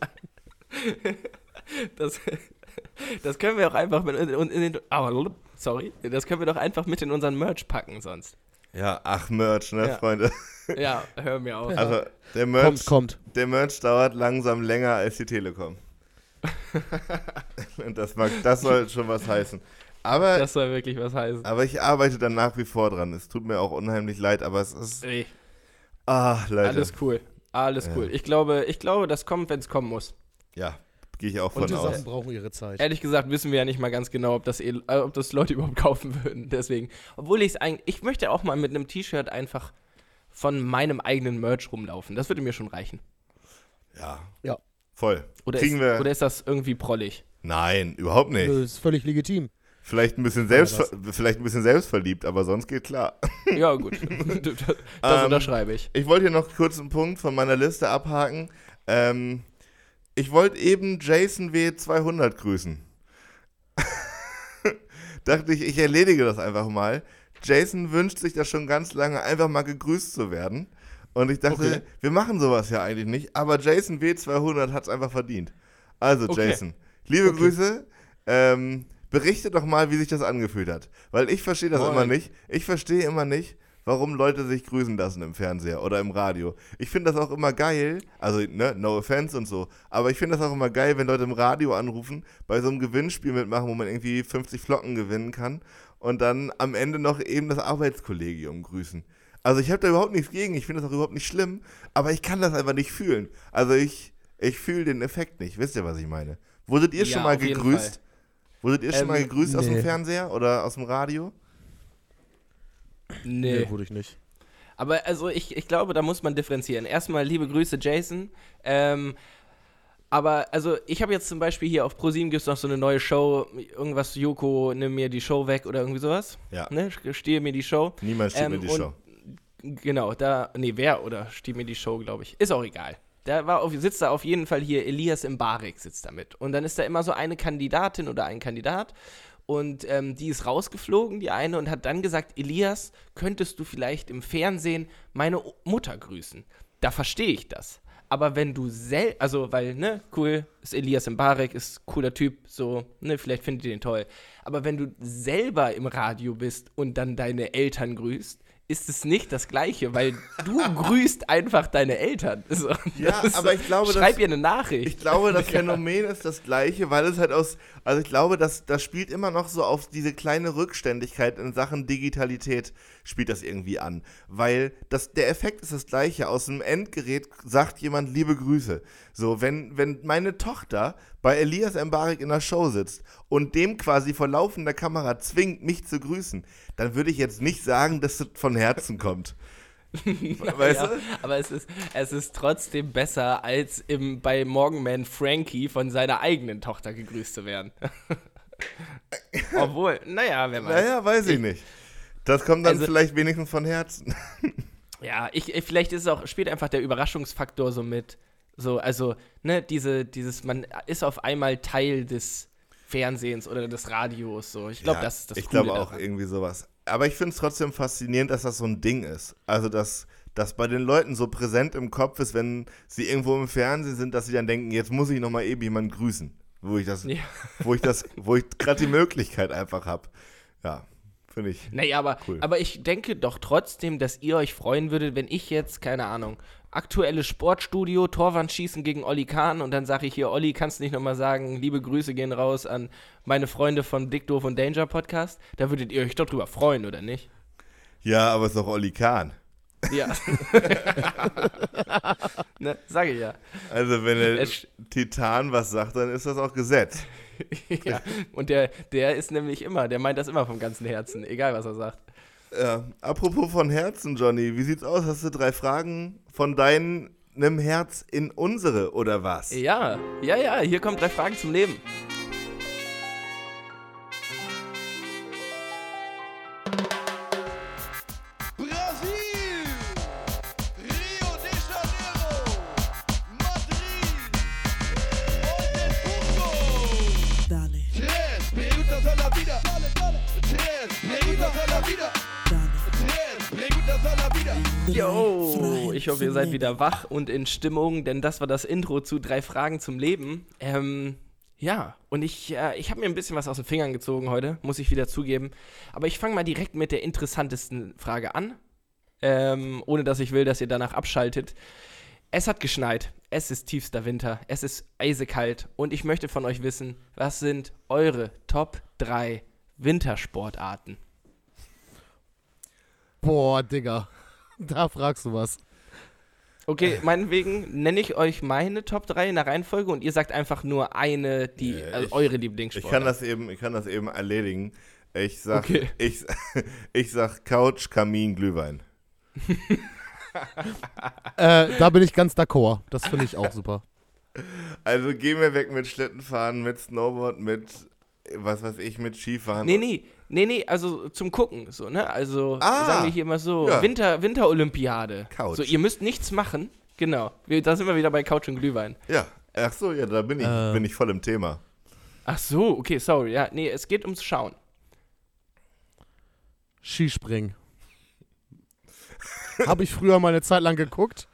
Das, das können wir auch einfach mit in, in, in den, oh, sorry, das können wir doch einfach mit in unseren Merch packen sonst. Ja, ach Merch, ne, Ja. Freunde. Ja, hör mir auf. Also der Merch, Kommt, kommt. der Merch dauert langsam länger als die Telekom. Und das, mag, das soll schon was heißen. Aber, Das soll wirklich was heißen. aber ich arbeite da nach wie vor dran. Es tut mir auch unheimlich leid, aber es ist. Ey, Ah, Leute. alles cool. Alles Ja. cool. Ich glaube, ich glaube, das kommt, wenn es kommen muss. Ja, gehe ich auch von Gute aus. Sachen brauchen ihre Zeit. Ehrlich gesagt wissen wir ja nicht mal ganz genau, ob das, eh- äh, ob das Leute überhaupt kaufen würden. Deswegen, obwohl ich es eigentlich, ich möchte auch mal mit einem T-Shirt einfach von meinem eigenen Merch rumlaufen. Das würde mir schon reichen. Ja. Ja. Voll. Oder, Kriegen ist, wir. oder ist das irgendwie prollig? Nein, überhaupt nicht. Das ist völlig legitim. Vielleicht ein bisschen selbst, vielleicht ein bisschen selbstverliebt, aber sonst geht klar. Ja, gut. das das Ähm, unterschreibe ich. Ich wollte hier noch kurz einen Punkt von meiner Liste abhaken. Ähm, ich wollte eben Jason W200 grüßen. dachte ich, ich erledige das einfach mal. Jason wünscht sich das schon ganz lange, einfach mal gegrüßt zu werden. Und ich dachte, Okay. wir machen sowas ja eigentlich nicht, aber Jason W200 hat es einfach verdient. Also, Okay. Jason, liebe Okay. Grüße. Ähm, berichte doch mal, wie sich das angefühlt hat. Weil ich verstehe das Moin. immer nicht. Ich verstehe immer nicht, warum Leute sich grüßen lassen im Fernseher oder im Radio. Ich finde das auch immer geil, also ne, no offense und so, aber ich finde das auch immer geil, wenn Leute im Radio anrufen, bei so einem Gewinnspiel mitmachen, wo man irgendwie 50 Flocken gewinnen kann und dann am Ende noch eben das Arbeitskollegium grüßen. Also ich habe da überhaupt nichts gegen, ich finde das auch überhaupt nicht schlimm, aber ich kann das einfach nicht fühlen. Also ich, ich fühle den Effekt nicht. Wisst ihr, was ich meine? Wurdet ihr Ja, schon mal gegrüßt? Wurdet ihr schon Ähm, mal gegrüßt aus dem nee. Fernseher oder aus dem Radio? Nee. Nee, wurde ich nicht. Aber also ich, ich glaube, da muss man differenzieren. Erstmal liebe Grüße, Jason. Ähm, aber also ich habe jetzt zum Beispiel hier auf ProSieben gibt es noch so eine neue Show, irgendwas, Joko, nimm mir die Show weg oder irgendwie sowas. Ja. Ne? Stehe mir die Show. Niemand steht Ähm, mir die und- Show. Genau, da, nee, wer oder steht mir die Show, glaube ich. Ist auch egal. Da war auf, sitzt da auf jeden Fall hier Elias Mbarek sitzt da mit. Und dann ist da immer so eine Kandidatin oder ein Kandidat und ähm, die ist rausgeflogen, die eine, und hat dann gesagt, Elias, könntest du vielleicht im Fernsehen meine O- Mutter grüßen? Da verstehe ich das. Aber wenn du sel, also weil, ne, cool, ist Elias Mbarek, ist cooler Typ, so, ne, vielleicht findet ihr den toll. Aber wenn du selber im Radio bist und dann deine Eltern grüßt, ist es nicht das Gleiche, weil du grüßt einfach deine Eltern. So, Ja, aber ich glaube, Schreib das- ihr eine Nachricht. Ich glaube, das Phänomen ist das gleiche, weil es halt aus, also ich glaube, das, das spielt immer noch so auf diese kleine Rückständigkeit in Sachen Digitalität spielt das irgendwie an. Weil das, der Effekt ist das gleiche. Aus dem Endgerät sagt jemand liebe Grüße. So, wenn, wenn meine Tochter bei Elias Mbarek in der Show sitzt und dem quasi vor laufender Kamera zwingt, mich zu grüßen, dann würde ich jetzt nicht sagen, dass das von Herzen kommt. Weißt ja, du? aber es ist, es ist trotzdem besser, als im, bei Morgenman Frankie von seiner eigenen Tochter gegrüßt zu werden. Obwohl, naja, wer weiß. Naja, weiß ich nicht. Das kommt dann Also- vielleicht wenigstens von Herzen. Ja, ich, ich, vielleicht ist es auch, spielt einfach der Überraschungsfaktor so mit. So, also, ne, diese, dieses, man ist auf einmal Teil des Fernsehens oder des Radios. So. Ich glaube, Ja, das ist das Ich glaube auch daran. irgendwie sowas. Aber ich finde es trotzdem faszinierend, dass das so ein Ding ist. Also, dass das bei den Leuten so präsent im Kopf ist, wenn sie irgendwo im Fernsehen sind, dass sie dann denken, jetzt muss ich nochmal eben jemanden grüßen. Wo ich das, Ja. wo ich das, wo ich gerade die Möglichkeit einfach habe. Ja, finde ich. Naja, aber, Cool. aber ich denke doch trotzdem, dass ihr euch freuen würdet, wenn ich jetzt, keine Ahnung, aktuelles Sportstudio, Torwandschießen gegen Olli Kahn und dann sage ich hier, Olli, kannst du nicht nochmal sagen, liebe Grüße gehen raus an meine Freunde von Dick Doof und Danger Podcast? Da würdet ihr euch doch drüber freuen, oder nicht? Ja, aber es ist doch Olli Kahn. Ja. ne, sage ich ja. Also, wenn der Titan was sagt, dann ist das auch Gesetz. ja. Und der, der ist nämlich immer, der meint das immer vom ganzen Herzen, egal was er sagt. Ja, apropos von Herzen, Johnny, wie sieht's aus? Hast du drei Fragen von deinem Herz in unsere oder was? Ja, ja, ja, hier kommen drei Fragen zum Leben. Yo, ich hoffe, ihr seid wieder wach und in Stimmung, denn das war das Intro zu drei Fragen zum Leben. Ähm, ja, und ich, äh, ich habe mir ein bisschen was aus den Fingern gezogen heute, muss ich wieder zugeben. Aber ich fange mal direkt mit der interessantesten Frage an, ähm, ohne dass ich will, dass ihr danach abschaltet. Es hat geschneit, es ist tiefster Winter, es ist eisekalt und ich möchte von euch wissen, was sind eure Top 3 Wintersportarten? Boah, Digga. Da fragst du was. Okay, meinetwegen nenne ich euch meine Top 3 in der Reihenfolge und ihr sagt einfach nur eine, die Nee, also ich- eure Ich Lieblingssport. kann das eben, ich kann das eben erledigen. Ich sag, Okay. ich, ich sag Couch, Kamin, Glühwein. Äh, da bin ich ganz d'accord. Das finde ich auch super. Also gehen wir weg mit Schlittenfahren, mit Snowboard, mit was weiß ich, mit Skifahren. Nee, nee, nee, nee, also zum Gucken, so, ne? Also Ah, sagen wir hier mal so, ja. Winter, Winterolympiade. Couch. So, ihr müsst nichts machen. Genau. Wir, da sind wir wieder bei Couch und Glühwein. Ja, ach so, ja, da bin ich, Äh. bin ich voll im Thema. Ach so, okay, sorry. Ja, nee, es geht ums Schauen. Skispringen. Habe ich früher mal eine Zeit lang geguckt,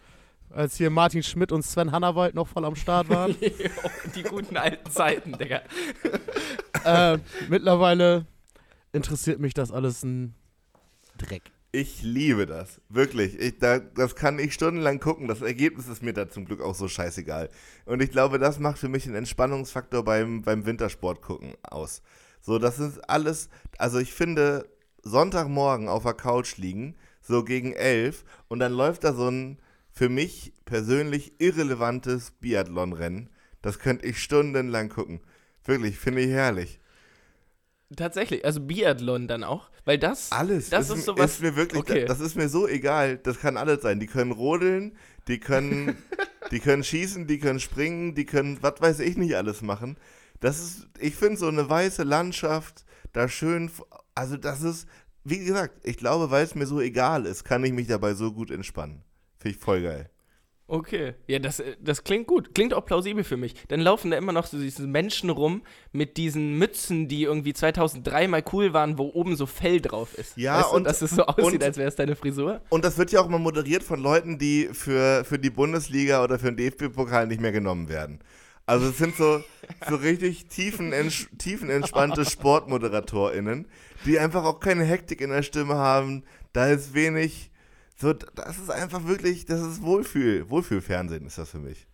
als hier Martin Schmidt und Sven Hannawald noch voll am Start waren. Die guten alten Zeiten, Digga. äh, mittlerweile interessiert mich das alles ein Dreck. Ich liebe das. Wirklich. Ich, da, das kann ich stundenlang gucken. Das Ergebnis ist mir da zum Glück auch so scheißegal. Und ich glaube, das macht für mich einen Entspannungsfaktor beim, beim Wintersport gucken aus. So, das ist alles. Also, ich finde, Sonntagmorgen auf der Couch liegen, so gegen elf, und dann läuft da so ein für mich persönlich irrelevantes Biathlon-Rennen. Das könnte ich stundenlang gucken. Wirklich, finde ich herrlich. Tatsächlich, also Biathlon dann auch, weil das Alles. Das ist, ist sowas- ist mir wirklich, okay. das ist mir so egal. Das kann alles sein. Die können rodeln, die können, die können schießen, die können springen, die können, was weiß ich nicht alles machen. Das ist, ich finde so eine weiße Landschaft, da schön, also das ist, wie gesagt, ich glaube, weil es mir so egal ist, kann ich mich dabei so gut entspannen. Finde ich voll geil. Okay, ja, das, äh, das klingt gut. Klingt auch plausibel für mich. Dann laufen da immer noch so diese Menschen rum mit diesen Mützen, die irgendwie 2003 mal cool waren, wo oben so Fell drauf ist. Ja, weißt du, und- dass es so aussieht, und- als wäre es deine Frisur. Und das wird ja auch mal moderiert von Leuten, die für, für die Bundesliga oder für den DFB-Pokal nicht mehr genommen werden. Also es sind so, so richtig tiefen, tiefenentspannte SportmoderatorInnen, die einfach auch keine Hektik in der Stimme haben. Da ist wenig. So, das ist einfach wirklich, das ist Wohlfühl, Wohlfühlfernsehen ist das für mich.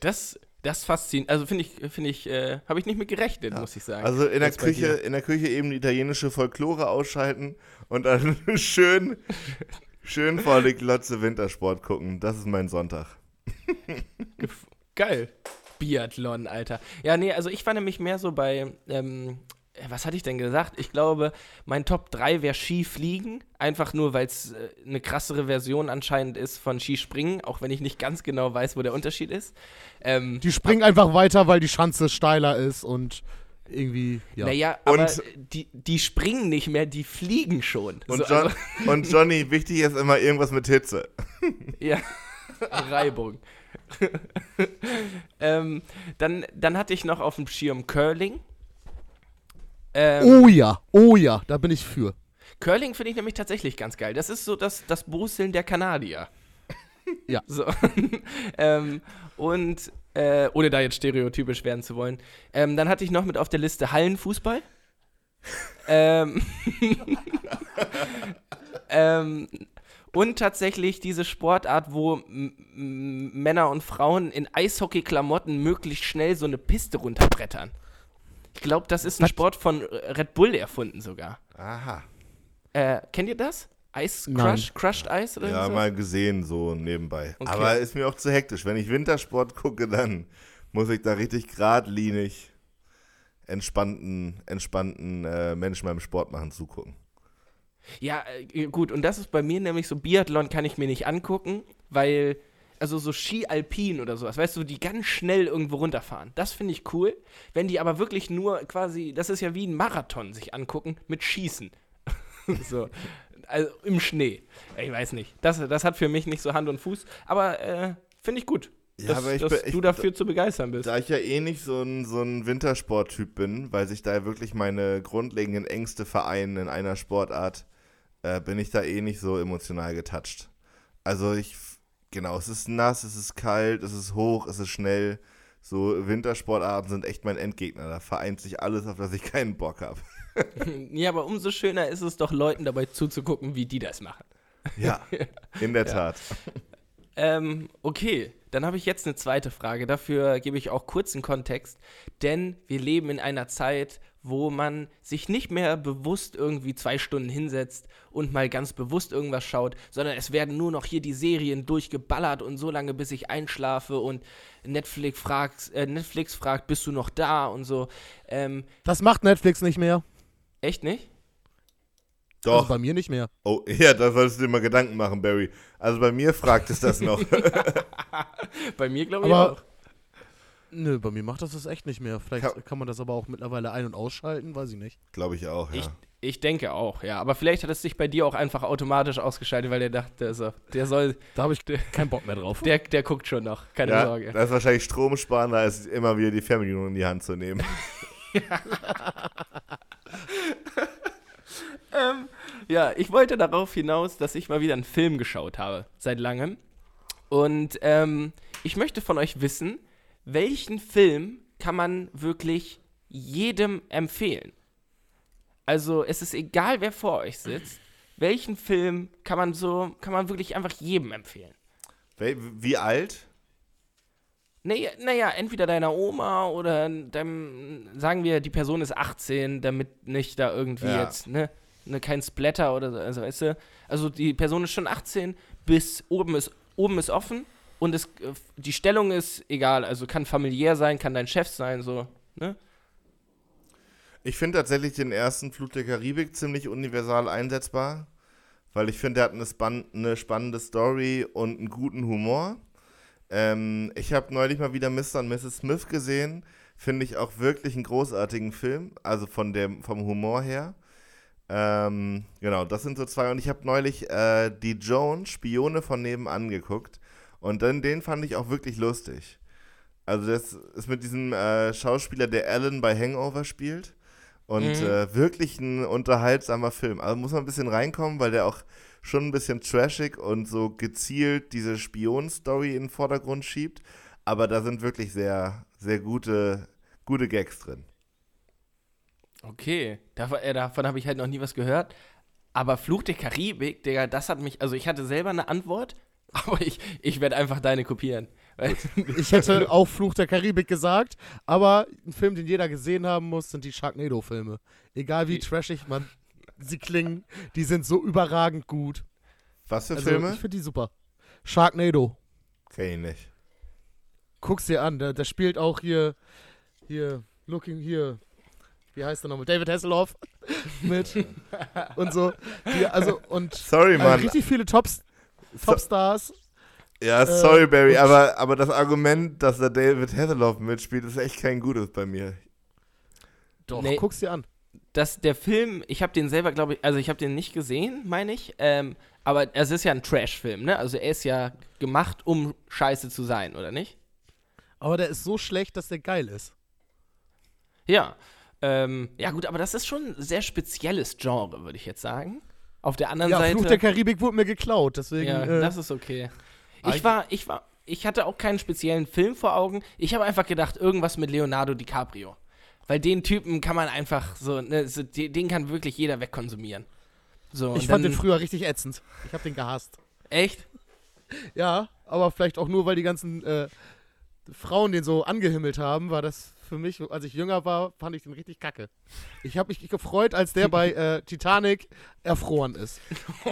Das, das fasziniert. Also finde ich, finde ich, äh, habe ich nicht mit gerechnet, muss ich sagen. Also in der Küche, in der Küche eben die italienische Folklore ausschalten und dann schön, schön vor die Glotze Wintersport gucken. Das ist mein Sonntag. Geil. Biathlon, Alter. Ja, nee, also ich war nämlich mehr so bei, ähm, äh, was hatte ich denn gesagt? Ich glaube, mein Top 3 wäre Skifliegen. Einfach nur, weil es äh, eine krassere Version anscheinend ist von Skispringen, auch wenn ich nicht ganz genau weiß, wo der Unterschied ist. Ähm, Die springen einfach weiter, weil die Schanze steiler ist und irgendwie, ja. Naja, aber Und- die, die springen nicht mehr, die fliegen schon. Und, So, John, also, und Johnny, wichtig ist immer irgendwas mit Hitze. ja, Reibung. ähm, dann, dann hatte ich noch auf dem Schirm Curling. Ähm, Oh ja, oh ja, da bin ich für. Curling finde ich nämlich tatsächlich ganz geil. Das ist so das, das Brüsseln der Kanadier. Ja. So. ähm, und äh, ohne da jetzt stereotypisch werden zu wollen. Ähm, dann hatte ich noch mit auf der Liste Hallenfußball. ähm, ähm, und tatsächlich diese Sportart, wo Männer und Frauen in Eishockey-Klamotten möglichst schnell so eine Piste runterbrettern. Ich glaube, das ist ein Was? Sport von Red Bull erfunden sogar. Aha. Äh, kennt ihr das? Ice Nein. Crush, Crushed Ice oder Ja, so? mal gesehen, so nebenbei. Okay. Aber ist mir auch zu hektisch. Wenn ich Wintersport gucke, dann muss ich da richtig geradlinig entspannten, entspannten äh, Menschen beim Sport machen zugucken. Ja, äh, gut, und das ist bei mir nämlich so, Biathlon kann ich mir nicht angucken, weil, also so Ski Alpin oder sowas, weißt du, die ganz schnell irgendwo runterfahren. Das finde ich cool. Wenn die aber wirklich nur quasi, das ist ja wie ein Marathon sich angucken mit Schießen. so. Also im Schnee. Ich weiß nicht. Das, das hat für mich nicht so Hand und Fuß, aber äh, finde ich gut. Ja, dass, aber ich dass bin- ich- du dafür zu begeistern bist. Da ich ja eh nicht so ein, so ein Wintersporttyp bin, weil sich da wirklich meine grundlegenden Ängste vereinen in einer Sportart, äh, bin ich da eh nicht so emotional getoucht. Also ich, genau, es ist nass, es ist kalt, es ist hoch, es ist schnell. So Wintersportarten sind echt mein Endgegner. Da vereint sich alles, auf das ich keinen Bock habe. Ja, aber umso schöner ist es doch, Leuten dabei zuzugucken, wie die das machen. Ja, in der Tat. Ähm, okay, dann habe ich jetzt eine zweite Frage. Dafür gebe ich auch kurzen Kontext, denn wir leben in einer Zeit, wo man sich nicht mehr bewusst irgendwie zwei Stunden hinsetzt und mal ganz bewusst irgendwas schaut, sondern es werden nur noch hier die Serien durchgeballert und so lange, bis ich einschlafe und Netflix fragt, äh, Netflix fragt, bist du noch da und so. Ähm, Das macht Netflix nicht mehr. echt nicht? Also Doch. bei mir nicht mehr. Oh, ja, da solltest du dir mal Gedanken machen, Barry. Also bei mir fragt es das noch. Bei mir glaube ich Aber auch. Nö, bei mir macht das das echt nicht mehr. Vielleicht Ka- kann man das aber auch mittlerweile ein- und ausschalten, weiß ich nicht. Glaube ich auch, ja. Ich, ich denke auch, ja. Aber vielleicht hat es sich bei dir auch einfach automatisch ausgeschaltet, weil der dachte, so, der soll, Da habe ich keinen Bock mehr drauf. der, der guckt schon noch, keine ja, Sorge. Das ist wahrscheinlich stromsparender, als immer wieder die Fernbedienung in die Hand zu nehmen. Ähm, Ja, ich wollte darauf hinaus, dass ich mal wieder einen Film geschaut habe, seit langem. Und ähm, ich möchte von euch wissen, welchen Film kann man wirklich jedem empfehlen? Also es ist egal, wer vor euch sitzt. Welchen Film kann man so, kann man wirklich einfach jedem empfehlen? Wie alt? Naja, naja, entweder deiner Oma oder deinem, sagen wir, die Person ist 18, damit nicht da irgendwie Ja. jetzt, ne, ne, kein Splatter oder so, also weißt du, also die Person ist schon 18, bis oben ist, oben ist offen und es, äh, die Stellung ist egal, also kann familiär sein, kann dein Chef sein, so, ne? Ich finde tatsächlich den ersten Flut der Karibik ziemlich universal einsetzbar, weil ich finde, er hat eine, span eine spannende Story und einen guten Humor. Ähm, ich habe neulich mal wieder Mr. und Mrs. Smith gesehen. Finde ich auch wirklich einen großartigen Film, also von dem, vom Humor her. Ähm, genau, das sind so zwei. Und ich habe neulich äh, die Joan, Spione von nebenan geguckt. Und dann den fand ich auch wirklich lustig. Also das ist mit diesem äh, Schauspieler, der Alan bei Hangover spielt. Und Mhm. äh, wirklich ein unterhaltsamer Film. Also muss man ein bisschen reinkommen, weil der auch schon ein bisschen trashig und so gezielt diese Spion-Story in den Vordergrund schiebt. Aber da sind wirklich sehr, sehr gute, gute Gags drin. Okay, davon, äh, davon habe ich halt noch nie was gehört. Aber Fluch der Karibik, Digga, das hat mich, also ich hatte selber eine Antwort, aber ich, ich werde einfach deine kopieren. Ich hätte auch Fluch der Karibik gesagt, aber ein Film, den jeder gesehen haben muss, sind die Sharknado-Filme. Egal wie Die- trashig man sie klingen, die sind so überragend gut. Was für Also, Filme? ich finde die super. Sharknado. Kenn ich nicht. Guck's dir an, der, der spielt auch hier, hier, looking hier, wie heißt der nochmal? David Hasselhoff mit und so. Die, also, und Sorry, äh, Mann. richtig viele Tops, Topstars. Ja, äh, sorry, Barry, und- aber, aber das Argument, dass da David Hasselhoff mitspielt, ist echt kein gutes bei mir. Doch, Nee. guck's dir an. dass der Film, ich habe den selber, glaube ich, also ich habe den nicht gesehen, meine ich, ähm, aber es ist ja ein Trash-Film, ne? Also er ist ja gemacht, um scheiße zu sein, oder nicht? Aber der ist so schlecht, dass der geil ist. Ja. Ähm, ja, gut, aber das ist schon ein sehr spezielles Genre, würde ich jetzt sagen. Auf der anderen Ja, Seite. Fluch der Karibik wurde mir geklaut, deswegen. Ja, äh, das ist okay. Ich war, ich war, ich hatte auch keinen speziellen Film vor Augen. Ich habe einfach gedacht, irgendwas mit Leonardo DiCaprio. Weil den Typen kann man einfach so, ne, so den, kann wirklich jeder wegkonsumieren. So, ich fand den früher richtig ätzend. Ich habe den gehasst. Echt? Ja, aber vielleicht auch nur, weil die ganzen äh, Frauen den so angehimmelt haben, war das für mich, als ich jünger war, fand ich den richtig kacke. Ich habe mich gefreut, als der bei äh, Titanic erfroren ist.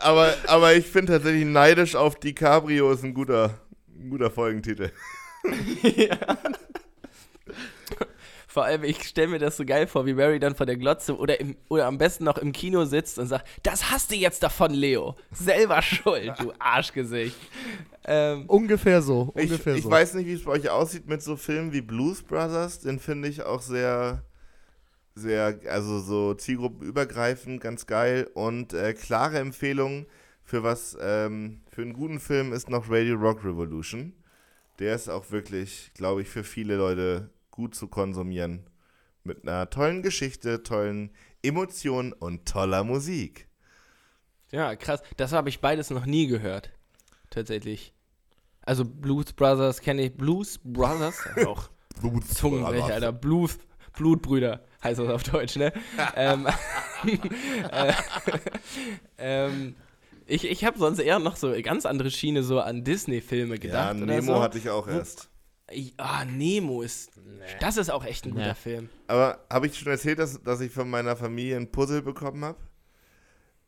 Aber, aber ich finde tatsächlich neidisch auf DiCaprio ist ein guter, ein guter Folgentitel. Vor allem, ich stelle mir das so geil vor, wie Barry dann vor der Glotze oder, im, oder am besten noch im Kino sitzt und sagt, das hast du jetzt davon, Leo. Selber schuld, du Arschgesicht. Ähm, Ungefähr so. Ich, Ungefähr ich so. weiß nicht, wie es bei euch aussieht mit so Filmen wie Blues Brothers. Den finde ich auch sehr, sehr, also so zielgruppenübergreifend, ganz geil. Und äh, klare Empfehlung für was, ähm, für einen guten Film ist noch Radio Rock Revolution. Der ist auch wirklich, glaube ich, für viele Leute gut zu konsumieren. Mit einer tollen Geschichte, tollen Emotionen und toller Musik. ja, krass. Das habe ich beides noch nie gehört. Tatsächlich. Also Blues Brothers kenne ich. Blues Brothers? auch Zungenbrecher, Alter. Blues, Blutbrüder heißt das auf Deutsch, ne? ähm, äh, ähm, ich ich habe sonst eher noch so ganz andere Schiene so an Disney-Filme Ja, gedacht. oder Nemo so. hatte ich auch erst. Ah, Nemo ist. Das ist auch echt ein guter Nee. Film. Aber habe ich schon erzählt, dass, dass ich von meiner Familie ein Puzzle bekommen habe?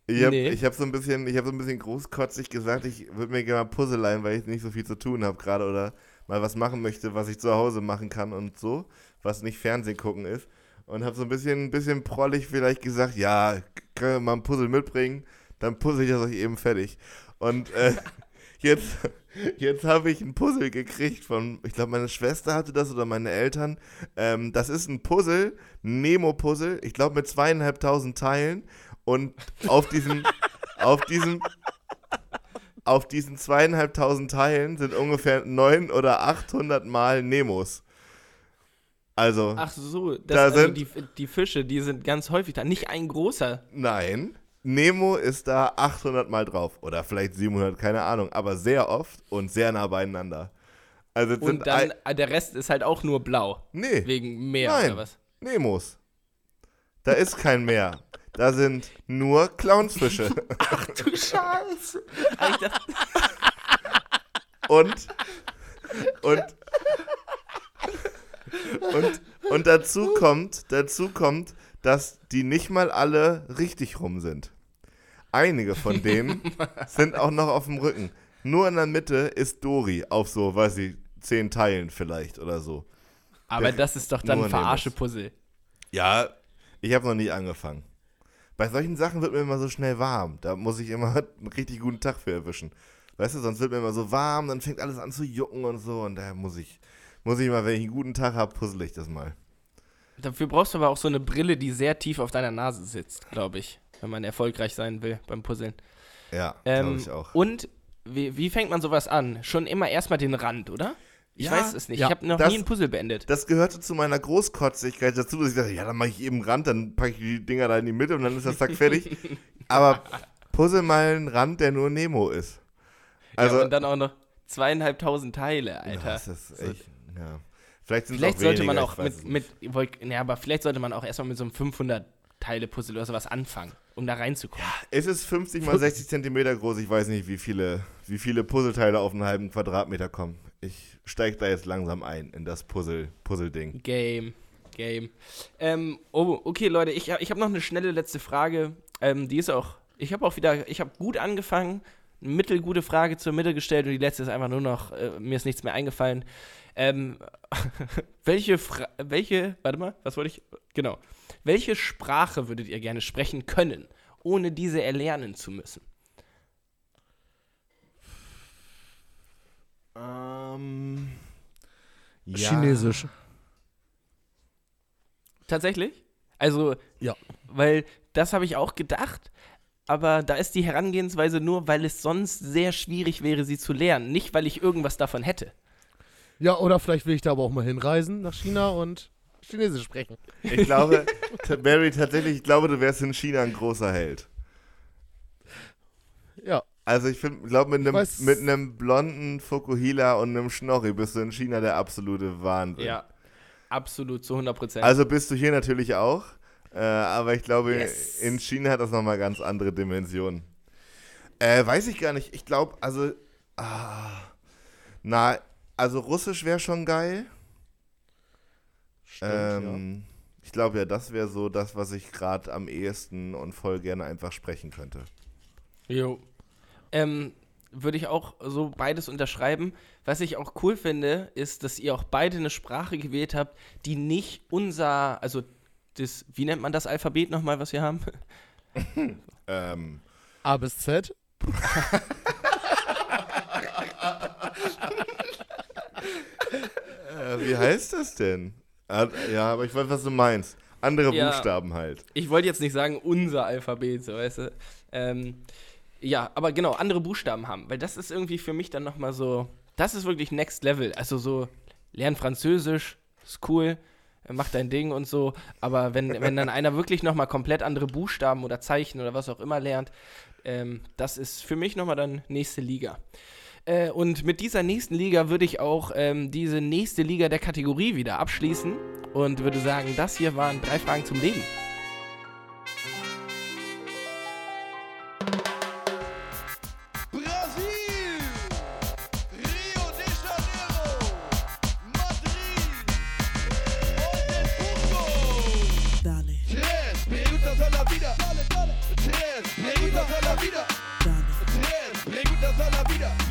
Ich habe Nee. ich hab so ein bisschen, ich habe so ein bisschen großkotzig gesagt, ich würde mir gerne mal Puzzle leihen, weil ich nicht so viel zu tun habe gerade oder mal was machen möchte, was ich zu Hause machen kann und so, was nicht Fernsehen gucken ist. Und habe so ein bisschen, ein bisschen prollig vielleicht gesagt, ja, können wir mal ein Puzzle mitbringen, dann puzzle ich das euch eben fertig. Und äh, jetzt, jetzt habe ich ein Puzzle gekriegt von, ich glaube, meine Schwester hatte das oder meine Eltern. Ähm, das ist ein Puzzle, ein Nemo-Puzzle, ich glaube mit zweieinhalbtausend Teilen. Und auf diesen, auf diesen, auf diesen zweieinhalbtausend Teilen sind ungefähr neun oder achthundert Mal Nemos. Also, Ach so, das, Da also sind- die, die Fische, die sind ganz häufig da. Nicht ein großer. nein. Nemo ist da 800 Mal drauf. Oder vielleicht 700, keine Ahnung. Aber sehr oft und sehr nah beieinander. Also, Und dann, äh, der Rest ist halt auch nur blau. Nee, Wegen Meer Nein. oder was? Nemos. Da ist kein Meer. Da sind nur Clownsfische. Du Scheiße. Und, und, und, und dazu kommt, dazu kommt, dass die nicht mal alle richtig rum sind. Einige von denen sind auch noch auf dem Rücken. Nur in der Mitte ist Dori auf so, weiß ich, zehn Teilen vielleicht oder so. aber das ist doch dann Verarsche-Puzzle. Ja, ich habe noch nie angefangen. Bei solchen Sachen wird mir immer so schnell warm. Da muss ich immer einen richtig guten Tag für erwischen. Weißt du, sonst wird mir immer so warm, dann fängt alles an zu jucken und so. Und daher muss ich, muss ich mal, wenn ich einen guten Tag habe, puzzle ich das mal. Dafür brauchst du aber auch so eine Brille, die sehr tief auf deiner Nase sitzt, glaube ich. Wenn man erfolgreich sein will beim Puzzeln. Ja, Ähm, glaube ich auch. Und wie, wie fängt man sowas an? Schon immer erstmal den Rand, oder? Ich Ja, weiß es nicht. ja, ich habe noch das- nie ein Puzzle beendet. Das gehörte zu meiner Großkotzigkeit dazu, dass ich dachte, ja, dann mache ich eben Rand, dann packe ich die Dinger da in die Mitte und dann ist das Zack fertig. Aber puzzle mal einen Rand, der nur Nemo ist. Also, ja, und dann auch noch zweieinhalbtausend Teile, Alter. das ist echt, ja. Vielleicht Vielleicht sollte man auch mit, mit ja, aber vielleicht sollte man auch erstmal mit so einem 500 Teile Puzzle oder sowas anfangen, um da reinzukommen. Es ist 50 mal 60 Zentimeter groß. Ich weiß nicht, wie viele, wie viele Puzzleteile auf einen halben Quadratmeter kommen. Ich steige da jetzt langsam ein in das Puzzle, Puzzle-Ding. Game, Game. Ähm, oh, okay, Leute, ich, ich habe noch eine schnelle letzte Frage. Ähm, die ist auch, ich habe auch wieder, ich habe gut angefangen, eine mittelgute Frage zur Mitte gestellt und die letzte ist einfach nur noch, äh, mir ist nichts mehr eingefallen. Ähm, welche, Fra welche, warte mal, was wollte ich, genau. Welche Sprache würdet ihr gerne sprechen können, ohne diese erlernen zu müssen? Ähm, Chinesisch. Tatsächlich? Also, Ja. weil das habe ich auch gedacht, aber da ist die Herangehensweise nur, weil es sonst sehr schwierig wäre, sie zu lernen, nicht weil ich irgendwas davon hätte. Ja, oder vielleicht will ich da aber auch mal hinreisen nach China und Chinesisch sprechen. Ich glaube, Barry, tatsächlich, ich glaube, du wärst in China ein großer Held. Ja. Also ich glaube, mit einem mit einem blonden Fukuhila und einem Schnorri bist du in China der absolute Wahnsinn. Ja, absolut zu 100 Prozent. Also bist du hier natürlich auch, äh, aber ich glaube, Yes. in China hat das nochmal ganz andere Dimensionen. Äh, weiß ich gar nicht. Ich glaube, also, ah, na, also Russisch wäre schon geil. Stimmt, ähm, Ich glaube ja, das wäre so das, was ich gerade am ehesten und voll gerne einfach sprechen könnte. Jo. Ähm, würde ich auch so beides unterschreiben. Was ich auch cool finde, ist, dass ihr auch beide eine Sprache gewählt habt, die nicht unser, also das, wie nennt man das Alphabet nochmal, was wir haben? Ähm, ja. A bis Z. wie heißt das denn? Ja, aber ich weiß, was du meinst. Andere Ja. Buchstaben halt. Ich wollte jetzt nicht sagen unser Alphabet, so weißt du. Ähm, ja, aber genau, andere Buchstaben haben, weil das ist irgendwie für mich dann nochmal so, das ist wirklich Next Level. Also so, lern Französisch, ist cool, mach dein Ding und so, aber wenn, wenn dann einer wirklich nochmal komplett andere Buchstaben oder Zeichen oder was auch immer lernt, ähm, das ist für mich nochmal dann nächste Liga. Äh, und mit dieser nächsten Liga würde ich auch ähm, diese nächste Liga der Kategorie wieder abschließen und würde sagen, das hier waren drei Fragen zum Leben.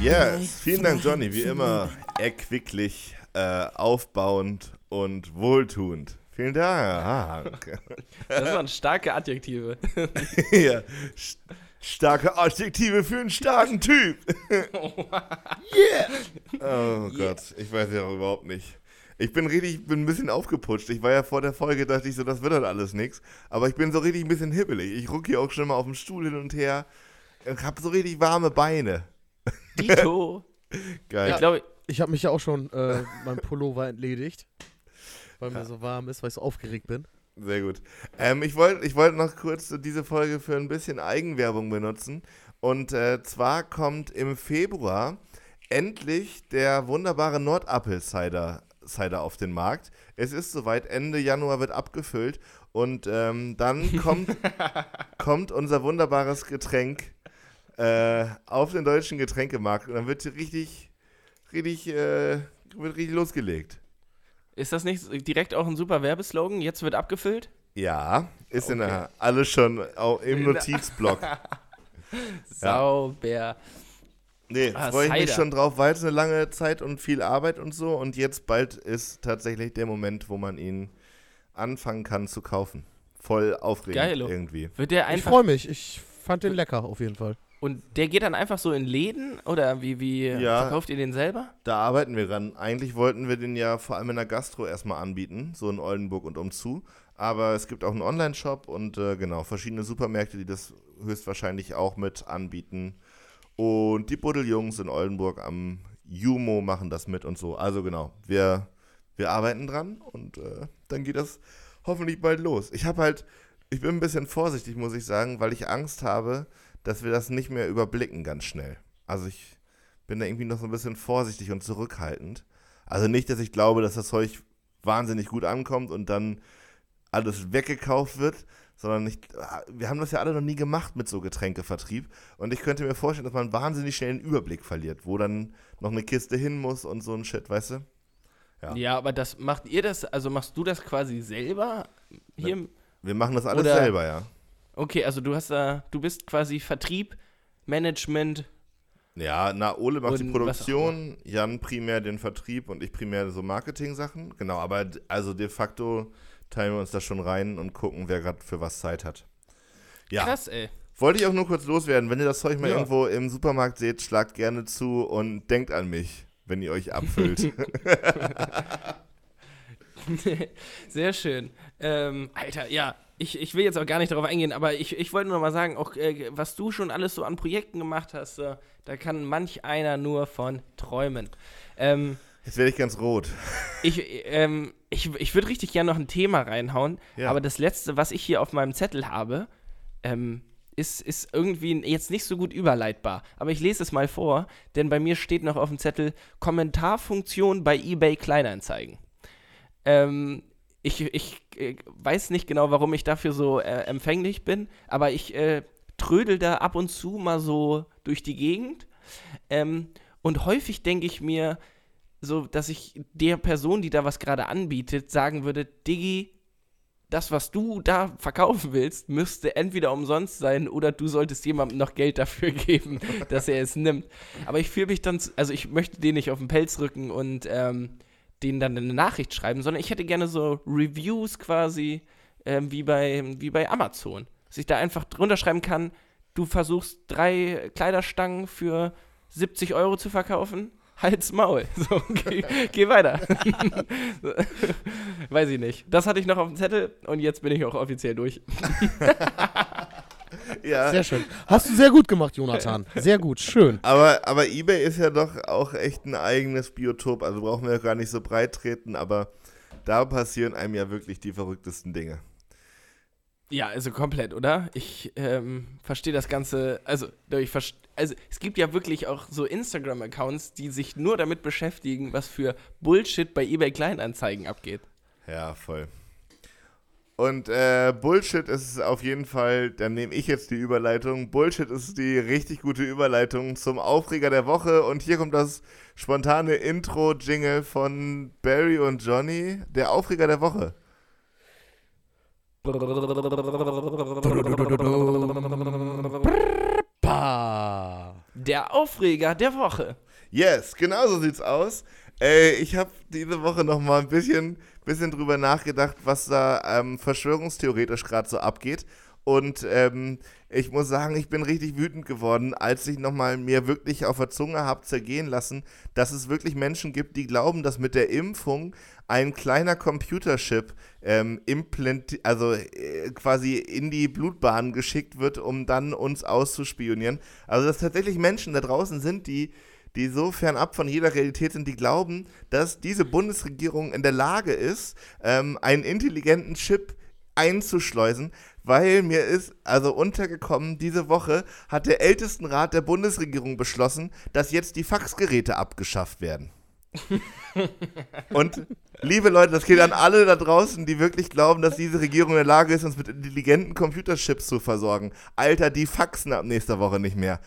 Yes, vielen Dank, Johnny. Wie immer erquicklich, äh, aufbauend und wohltuend. Vielen Dank. Das waren starke Adjektive. ja. st- Starke Adjektive für einen starken Typ. Oh Gott, ich weiß ja auch überhaupt nicht. Ich bin richtig, bin ein bisschen aufgeputscht. Ich war ja vor der Folge, dachte ich so, das wird halt alles nichts. Aber ich bin so richtig ein bisschen hibbelig. Ich ruck hier auch schon mal auf dem Stuhl hin und her. Ich hab so richtig warme Beine. Dito. Geil. Ich glaube, Ich habe mich ja auch schon äh, meinem Pullover entledigt. weil mir so warm ist, weil ich so aufgeregt bin. Sehr gut. Ähm, ich wollte ich wollt noch kurz diese Folge für ein bisschen Eigenwerbung benutzen. Und äh, zwar kommt im Februar endlich der wunderbare Nordapfel-Cider Cider auf den Markt. Es ist soweit, Ende Januar wird abgefüllt und ähm, dann kommt, kommt unser wunderbares Getränk äh, auf den deutschen Getränkemarkt und dann wird richtig, richtig, äh, wird richtig losgelegt. Ist das nicht direkt auch ein super Werbeslogan? Jetzt wird abgefüllt? Ja, ist in Okay. der, alles schon au- im Notizblock. Sauber. Nee, Ah, freue ich mich schon drauf, weil es eine lange Zeit und viel Arbeit und so. Und jetzt bald ist tatsächlich der Moment, wo man ihn anfangen kann zu kaufen. Voll aufregend Geilo. irgendwie. Wird der Ich einfach. freue mich. Ich fand den lecker auf jeden Fall. Und der geht dann einfach so in Läden? Oder wie, wie Ja. verkauft ihr den selber? Da arbeiten wir dran. Eigentlich wollten wir den ja vor allem in der Gastro erstmal anbieten, so in Oldenburg und umzu. Aber es gibt auch einen Online-Shop und äh, genau, verschiedene Supermärkte, die das höchstwahrscheinlich auch mit anbieten. Und die Buddeljungs in Oldenburg am Jumo machen das mit und so. Also genau, wir, wir arbeiten dran und äh, dann geht das hoffentlich bald los. Ich habe halt, ich bin ein bisschen vorsichtig, muss ich sagen, weil ich Angst habe, dass wir das nicht mehr überblicken ganz schnell. Also ich bin da irgendwie noch so ein bisschen vorsichtig und zurückhaltend. Also nicht, dass ich glaube, dass das Zeug wahnsinnig gut ankommt und dann alles weggekauft wird, sondern ich, wir haben das ja alle noch nie gemacht mit so Getränkevertrieb und ich könnte mir vorstellen, dass man wahnsinnig schnell einen Überblick verliert, wo dann noch eine Kiste hin muss und so ein Shit, weißt du? Ja. Ja. aber das macht ihr das, also machst du das quasi selber? Hier? Wir machen das alles Oder- selber, ja. Okay, also du hast da, du bist quasi Vertrieb, Management. Ja, na, Ole macht die Produktion, Jan primär den Vertrieb und ich primär so Marketing-Sachen. Genau, aber also de facto teilen wir uns da schon rein und gucken, wer gerade für was Zeit hat. Ja, Krass, ey. wollte ich auch nur kurz loswerden. Wenn ihr das Zeug mal Ja. irgendwo im Supermarkt seht, schlagt gerne zu und denkt an mich, wenn ihr euch abfüllt. Sehr schön. Ähm, Alter, ja, ich, ich will jetzt auch gar nicht darauf eingehen, aber ich, ich wollte nur mal sagen, auch äh, was du schon alles so an Projekten gemacht hast, äh, da kann manch einer nur von träumen. Ähm, Jetzt werde ich ganz rot. ich ähm, ich, ich würde richtig gerne noch ein Thema reinhauen, Ja. aber das letzte, was ich hier auf meinem Zettel habe, ähm, ist, ist irgendwie jetzt nicht so gut überleitbar. Aber ich lese es mal vor, denn bei mir steht noch auf dem Zettel Kommentarfunktion bei eBay Kleinanzeigen. Ähm, ich ich äh, weiß nicht genau, warum ich dafür so äh, empfänglich bin, aber ich äh, trödel da ab und zu mal so durch die Gegend. Ähm, und häufig denke ich mir, so, dass ich der Person, die da was gerade anbietet, sagen würde, Diggi, das, was du da verkaufen willst, müsste entweder umsonst sein oder du solltest jemandem noch Geld dafür geben, dass er es nimmt. Aber ich fühle mich dann, also ich möchte den nicht auf den Pelz rücken und ähm, denen dann eine Nachricht schreiben, sondern ich hätte gerne so Reviews quasi ähm, wie, bei, wie bei Amazon. Dass ich da einfach drunter schreiben kann, du versuchst drei Kleiderstangen für 70 Euro zu verkaufen. Halt's Maul. So, geh, geh weiter. Weiß ich nicht. Das hatte ich noch auf dem Zettel und jetzt bin ich auch offiziell durch. Ja, Sehr schön. Hast du sehr gut gemacht, Jonathan. Sehr gut. Schön. aber, aber eBay ist ja doch auch echt ein eigenes Biotop. Also brauchen wir ja gar nicht so breit treten, aber da passieren einem ja wirklich die verrücktesten Dinge. Ja, also komplett, oder? Ich ähm, verstehe das Ganze, also, ich also es gibt ja wirklich auch so Instagram-Accounts, die sich nur damit beschäftigen, was für Bullshit bei eBay Kleinanzeigen abgeht. Ja, voll. Und äh, Bullshit ist auf jeden Fall, dann nehme ich jetzt die Überleitung. Bullshit ist die richtig gute Überleitung zum Aufreger der Woche. Und hier kommt das spontane Intro-Jingle von Barry und Johnny. Der Aufreger der Woche. Der Aufreger der Woche. Yes, genau so sieht's aus. Äh, ich habe diese Woche noch mal ein bisschen, bisschen drüber nachgedacht, was da ähm, verschwörungstheoretisch gerade so abgeht. Und ähm, ich muss sagen, ich bin richtig wütend geworden, als ich noch mal mir wirklich auf der Zunge habe zergehen lassen, dass es wirklich Menschen gibt, die glauben, dass mit der Impfung ein kleiner Computerchip ähm, implanti also äh, quasi in die Blutbahn geschickt wird, um dann uns auszuspionieren. Also dass tatsächlich Menschen da draußen sind, die die so fernab von jeder Realität sind, die glauben, dass diese Bundesregierung in der Lage ist, ähm, einen intelligenten Chip einzuschleusen, weil mir ist also untergekommen, diese Woche hat der Ältestenrat der Bundesregierung beschlossen, dass jetzt die Faxgeräte abgeschafft werden. Und liebe Leute, das geht an alle da draußen, die wirklich glauben, dass diese Regierung in der Lage ist, uns mit intelligenten Computerchips zu versorgen. Alter, die faxen ab nächster Woche nicht mehr.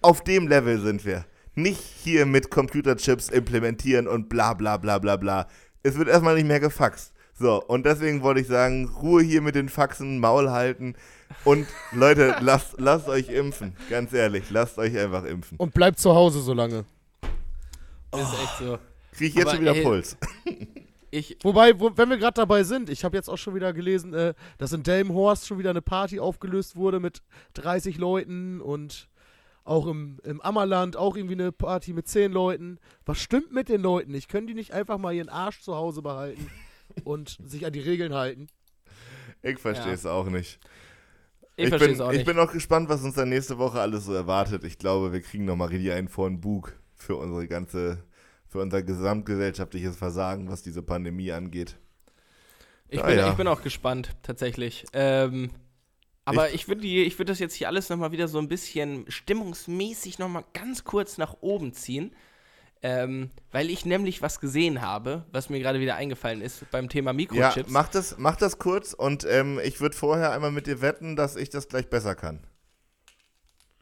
Auf dem Level sind wir. Nicht hier mit Computerchips implementieren und bla bla bla bla bla. Es wird erstmal nicht mehr gefaxt. So, und deswegen wollte ich sagen, Ruhe hier mit den Faxen, Maul halten. Und Leute, lasst, lasst euch impfen. Ganz ehrlich, lasst euch einfach impfen. Und bleibt zu Hause so lange. Ist echt so. Krieg ich jetzt Aber, schon wieder ey, Puls. Ich, Wobei, wo, wenn wir gerade dabei sind, ich habe jetzt auch schon wieder gelesen, äh, dass in Delmenhorst schon wieder eine Party aufgelöst wurde mit 30 Leuten und auch im, im Ammerland auch irgendwie eine Party mit 10 Leuten. Was stimmt mit den Leuten? Ich können die nicht einfach mal ihren Arsch zu Hause behalten und sich an die Regeln halten? Ich verstehe Ja. es auch nicht. ich verstehe bin, es auch ich nicht. bin auch gespannt, was uns dann nächste Woche alles so erwartet. Ich glaube, wir kriegen nochmal richtig einen vor den Bug für unsere ganze, für unser gesamtgesellschaftliches Versagen, was diese Pandemie angeht. Ich, Ah, bin, ja. ich bin auch gespannt, tatsächlich. Ähm, aber ich, würde ich würd das jetzt hier alles nochmal wieder so ein bisschen stimmungsmäßig nochmal ganz kurz nach oben ziehen. Ähm, weil ich nämlich was gesehen habe, was mir gerade wieder eingefallen ist beim Thema Ja, Mikrochips. mach das, mach das kurz und ähm, ich würde vorher einmal mit dir wetten, dass ich das gleich besser kann.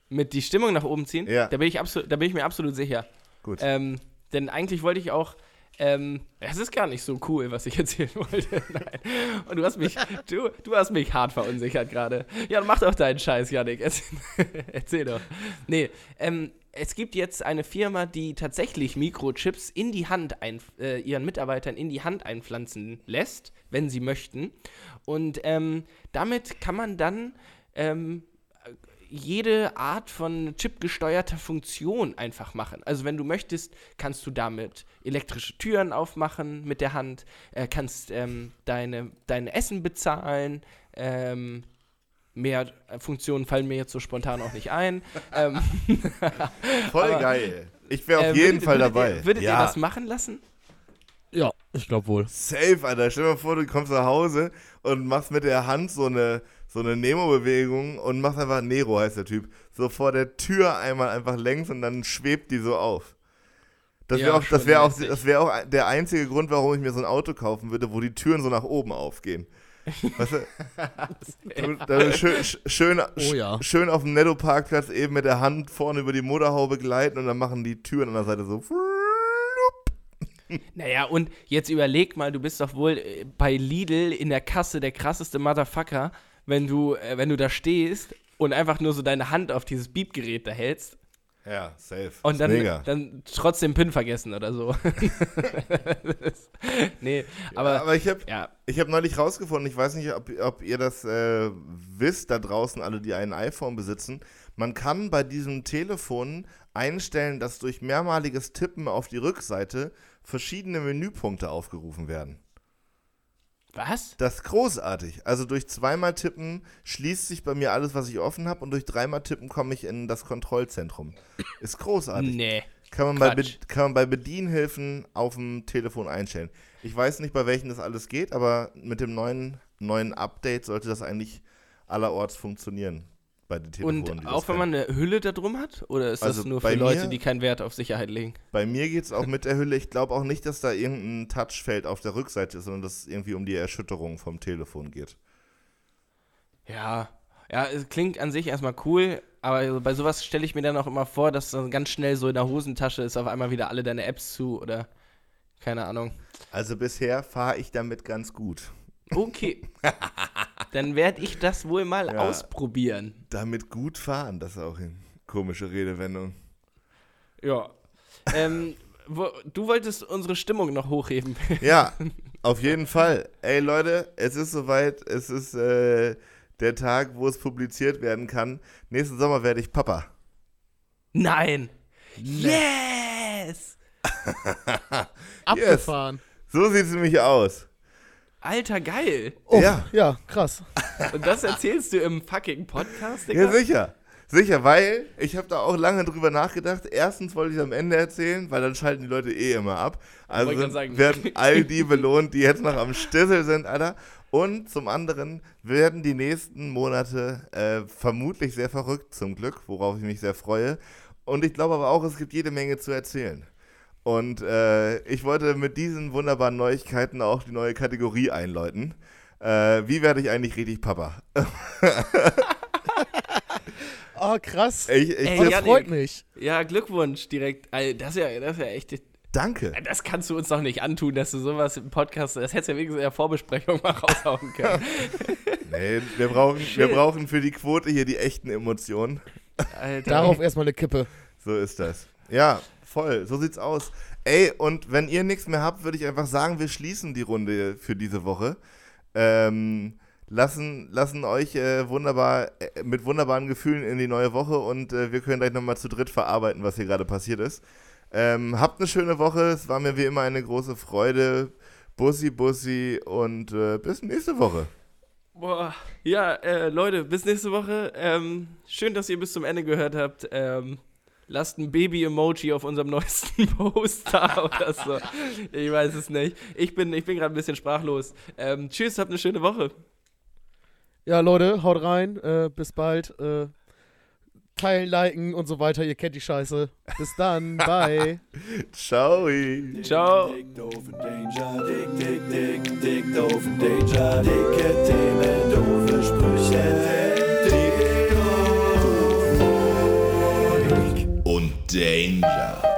mit die Stimmung nach oben ziehen. Ja. Da bin ich, absolut, da bin ich mir absolut sicher. Gut. Ähm, denn eigentlich wollte ich auch. Ähm, es ist gar nicht so cool, was ich erzählen wollte. Nein. Und du hast mich, du, du hast mich hart verunsichert gerade. Ja, mach doch deinen Scheiß, Janik. Erzähl, erzähl doch. Nee, ähm, es gibt jetzt eine Firma, die tatsächlich Mikrochips in die Hand ein, äh, ihren Mitarbeitern in die Hand einpflanzen lässt, wenn sie möchten. Und ähm, damit kann man dann ähm, jede Art von chipgesteuerter Funktion einfach machen. Also wenn du möchtest, kannst du damit elektrische Türen aufmachen mit der Hand, äh, kannst ähm, deine, dein Essen bezahlen, ähm, mehr äh, Funktionen fallen mir jetzt so spontan auch nicht ein. ähm, Voll aber, geil. Ich wäre auf äh, jeden würdet- Fall würdet dabei. Ihr, würdet ja. ihr das machen lassen? Ja, ich glaube wohl. Safe, Alter. Stell dir mal vor, du kommst nach Hause und machst mit der Hand so eine, so eine Nemo-Bewegung und machst einfach, Nero heißt der Typ, so vor der Tür einmal einfach längs und dann schwebt die so auf. Das wäre Ja, auch, das wär auch, das wär auch der einzige Grund, warum ich mir so ein Auto kaufen würde, wo die Türen so nach oben aufgehen. Weißt du, du, schön, schön, Oh ja. schön auf dem Netto-Parkplatz eben mit der Hand vorne über die Motorhaube gleiten und dann machen die Türen an der Seite so. Naja, und jetzt überleg mal, du bist doch wohl äh, bei Lidl in der Kasse der krasseste Motherfucker, wenn du, äh, wenn du da stehst und einfach nur so deine Hand auf dieses Beep-Gerät da hältst Ja, safe. und dann, mega. dann trotzdem PIN vergessen oder so. nee, aber, aber, aber ich habe ja, Ich habe neulich rausgefunden, ich weiß nicht, ob, ob ihr das äh, wisst, da draußen alle, die ein iPhone besitzen. Man kann bei diesem Telefon einstellen, dass durch mehrmaliges Tippen auf die Rückseite verschiedene Menüpunkte aufgerufen werden. Was? Das ist großartig. Also durch zweimal Tippen schließt sich bei mir alles, was ich offen habe, und durch dreimal Tippen komme ich in das Kontrollzentrum. Ist großartig. Nee. Kann man, bei kann man bei Bedienhilfen auf dem Telefon einstellen. Ich weiß nicht, bei welchen das alles geht, aber mit dem neuen, neuen Update sollte das eigentlich allerorts funktionieren. Bei den Telefonen. Und auch wenn man eine Hülle da drum hat? Oder ist Also das nur für Leute, mir- die keinen Wert auf Sicherheit legen? Bei mir geht es auch mit der Hülle. Ich glaube auch nicht, dass da irgendein Touchfeld auf der Rückseite ist, sondern dass es irgendwie um die Erschütterung vom Telefon geht. Ja, ja, es klingt an sich erstmal cool, aber bei sowas stelle ich mir dann auch immer vor, dass dann ganz schnell so in der Hosentasche ist auf einmal wieder alle deine Apps zu oder keine Ahnung. Also bisher fahre ich damit ganz gut. Okay. dann werde ich das wohl mal Ja. ausprobieren. Damit gut fahren, das ist auch eine komische Redewendung. Ja. ähm, wo, du wolltest unsere Stimmung noch hochheben. Ja, auf jeden Fall. Ey Leute, es ist soweit. Es ist äh, der Tag, wo es publiziert werden kann. Nächsten Sommer werde ich Papa. Nein. Yes! Abgefahren. So sieht es nämlich aus. Alter, geil. Oh, Ja. ja. krass. Und das erzählst du im fucking Podcast, Digga? Ja, sicher. Sicher, weil ich habe da auch lange drüber nachgedacht. Erstens wollte ich es am Ende erzählen, weil dann schalten die Leute eh immer ab. Also werden all die belohnt, die jetzt noch am Stissel sind, Alter. Und zum anderen werden die nächsten Monate äh, vermutlich sehr verrückt, zum Glück, worauf ich mich sehr freue. Und ich glaube aber auch, es gibt jede Menge zu erzählen. Und äh, ich wollte mit diesen wunderbaren Neuigkeiten auch die neue Kategorie einläuten. Äh, wie werde ich eigentlich richtig Papa? Oh, krass. Ich, ich, Ey, das Janik. freut mich. Ja, Glückwunsch direkt. Das ist ja, das ist ja echt. danke. Das kannst du uns doch nicht antun, dass du sowas im Podcast. Das hättest du ja wenigstens in der Vorbesprechung mal raushauen können. Nee, wir brauchen, wir brauchen für die Quote hier die echten Emotionen. Alter. Darauf erstmal eine Kippe. So ist das. Ja, voll. So sieht's aus. Ey, und wenn ihr nichts mehr habt, würde ich einfach sagen, wir schließen die Runde für diese Woche. Ähm, lassen, lassen euch äh, wunderbar, äh, mit wunderbaren Gefühlen in die neue Woche und äh, wir können gleich nochmal zu dritt verarbeiten, was hier gerade passiert ist. Ähm, habt eine schöne Woche. Es war mir wie immer eine große Freude. Bussi, Bussi und äh, bis nächste Woche. Boah, ja, äh, Leute, bis nächste Woche. Ähm, schön, dass ihr bis zum Ende gehört habt. Ähm, lasst ein Baby-Emoji auf unserem neuesten Post da oder so. Ich weiß es nicht. Ich bin, ich bin gerade ein bisschen sprachlos. Ähm, tschüss, habt eine schöne Woche. Ja, Leute, haut rein. Äh, bis bald. Äh, teilen, liken und so weiter. Ihr kennt die Scheiße. Bis dann. Bye. Ciao. Ciao. Dick, doof und Danger, dick, dick, dick, dick, doof und Danger, dicke Themen, doofe Sprüche, Danger.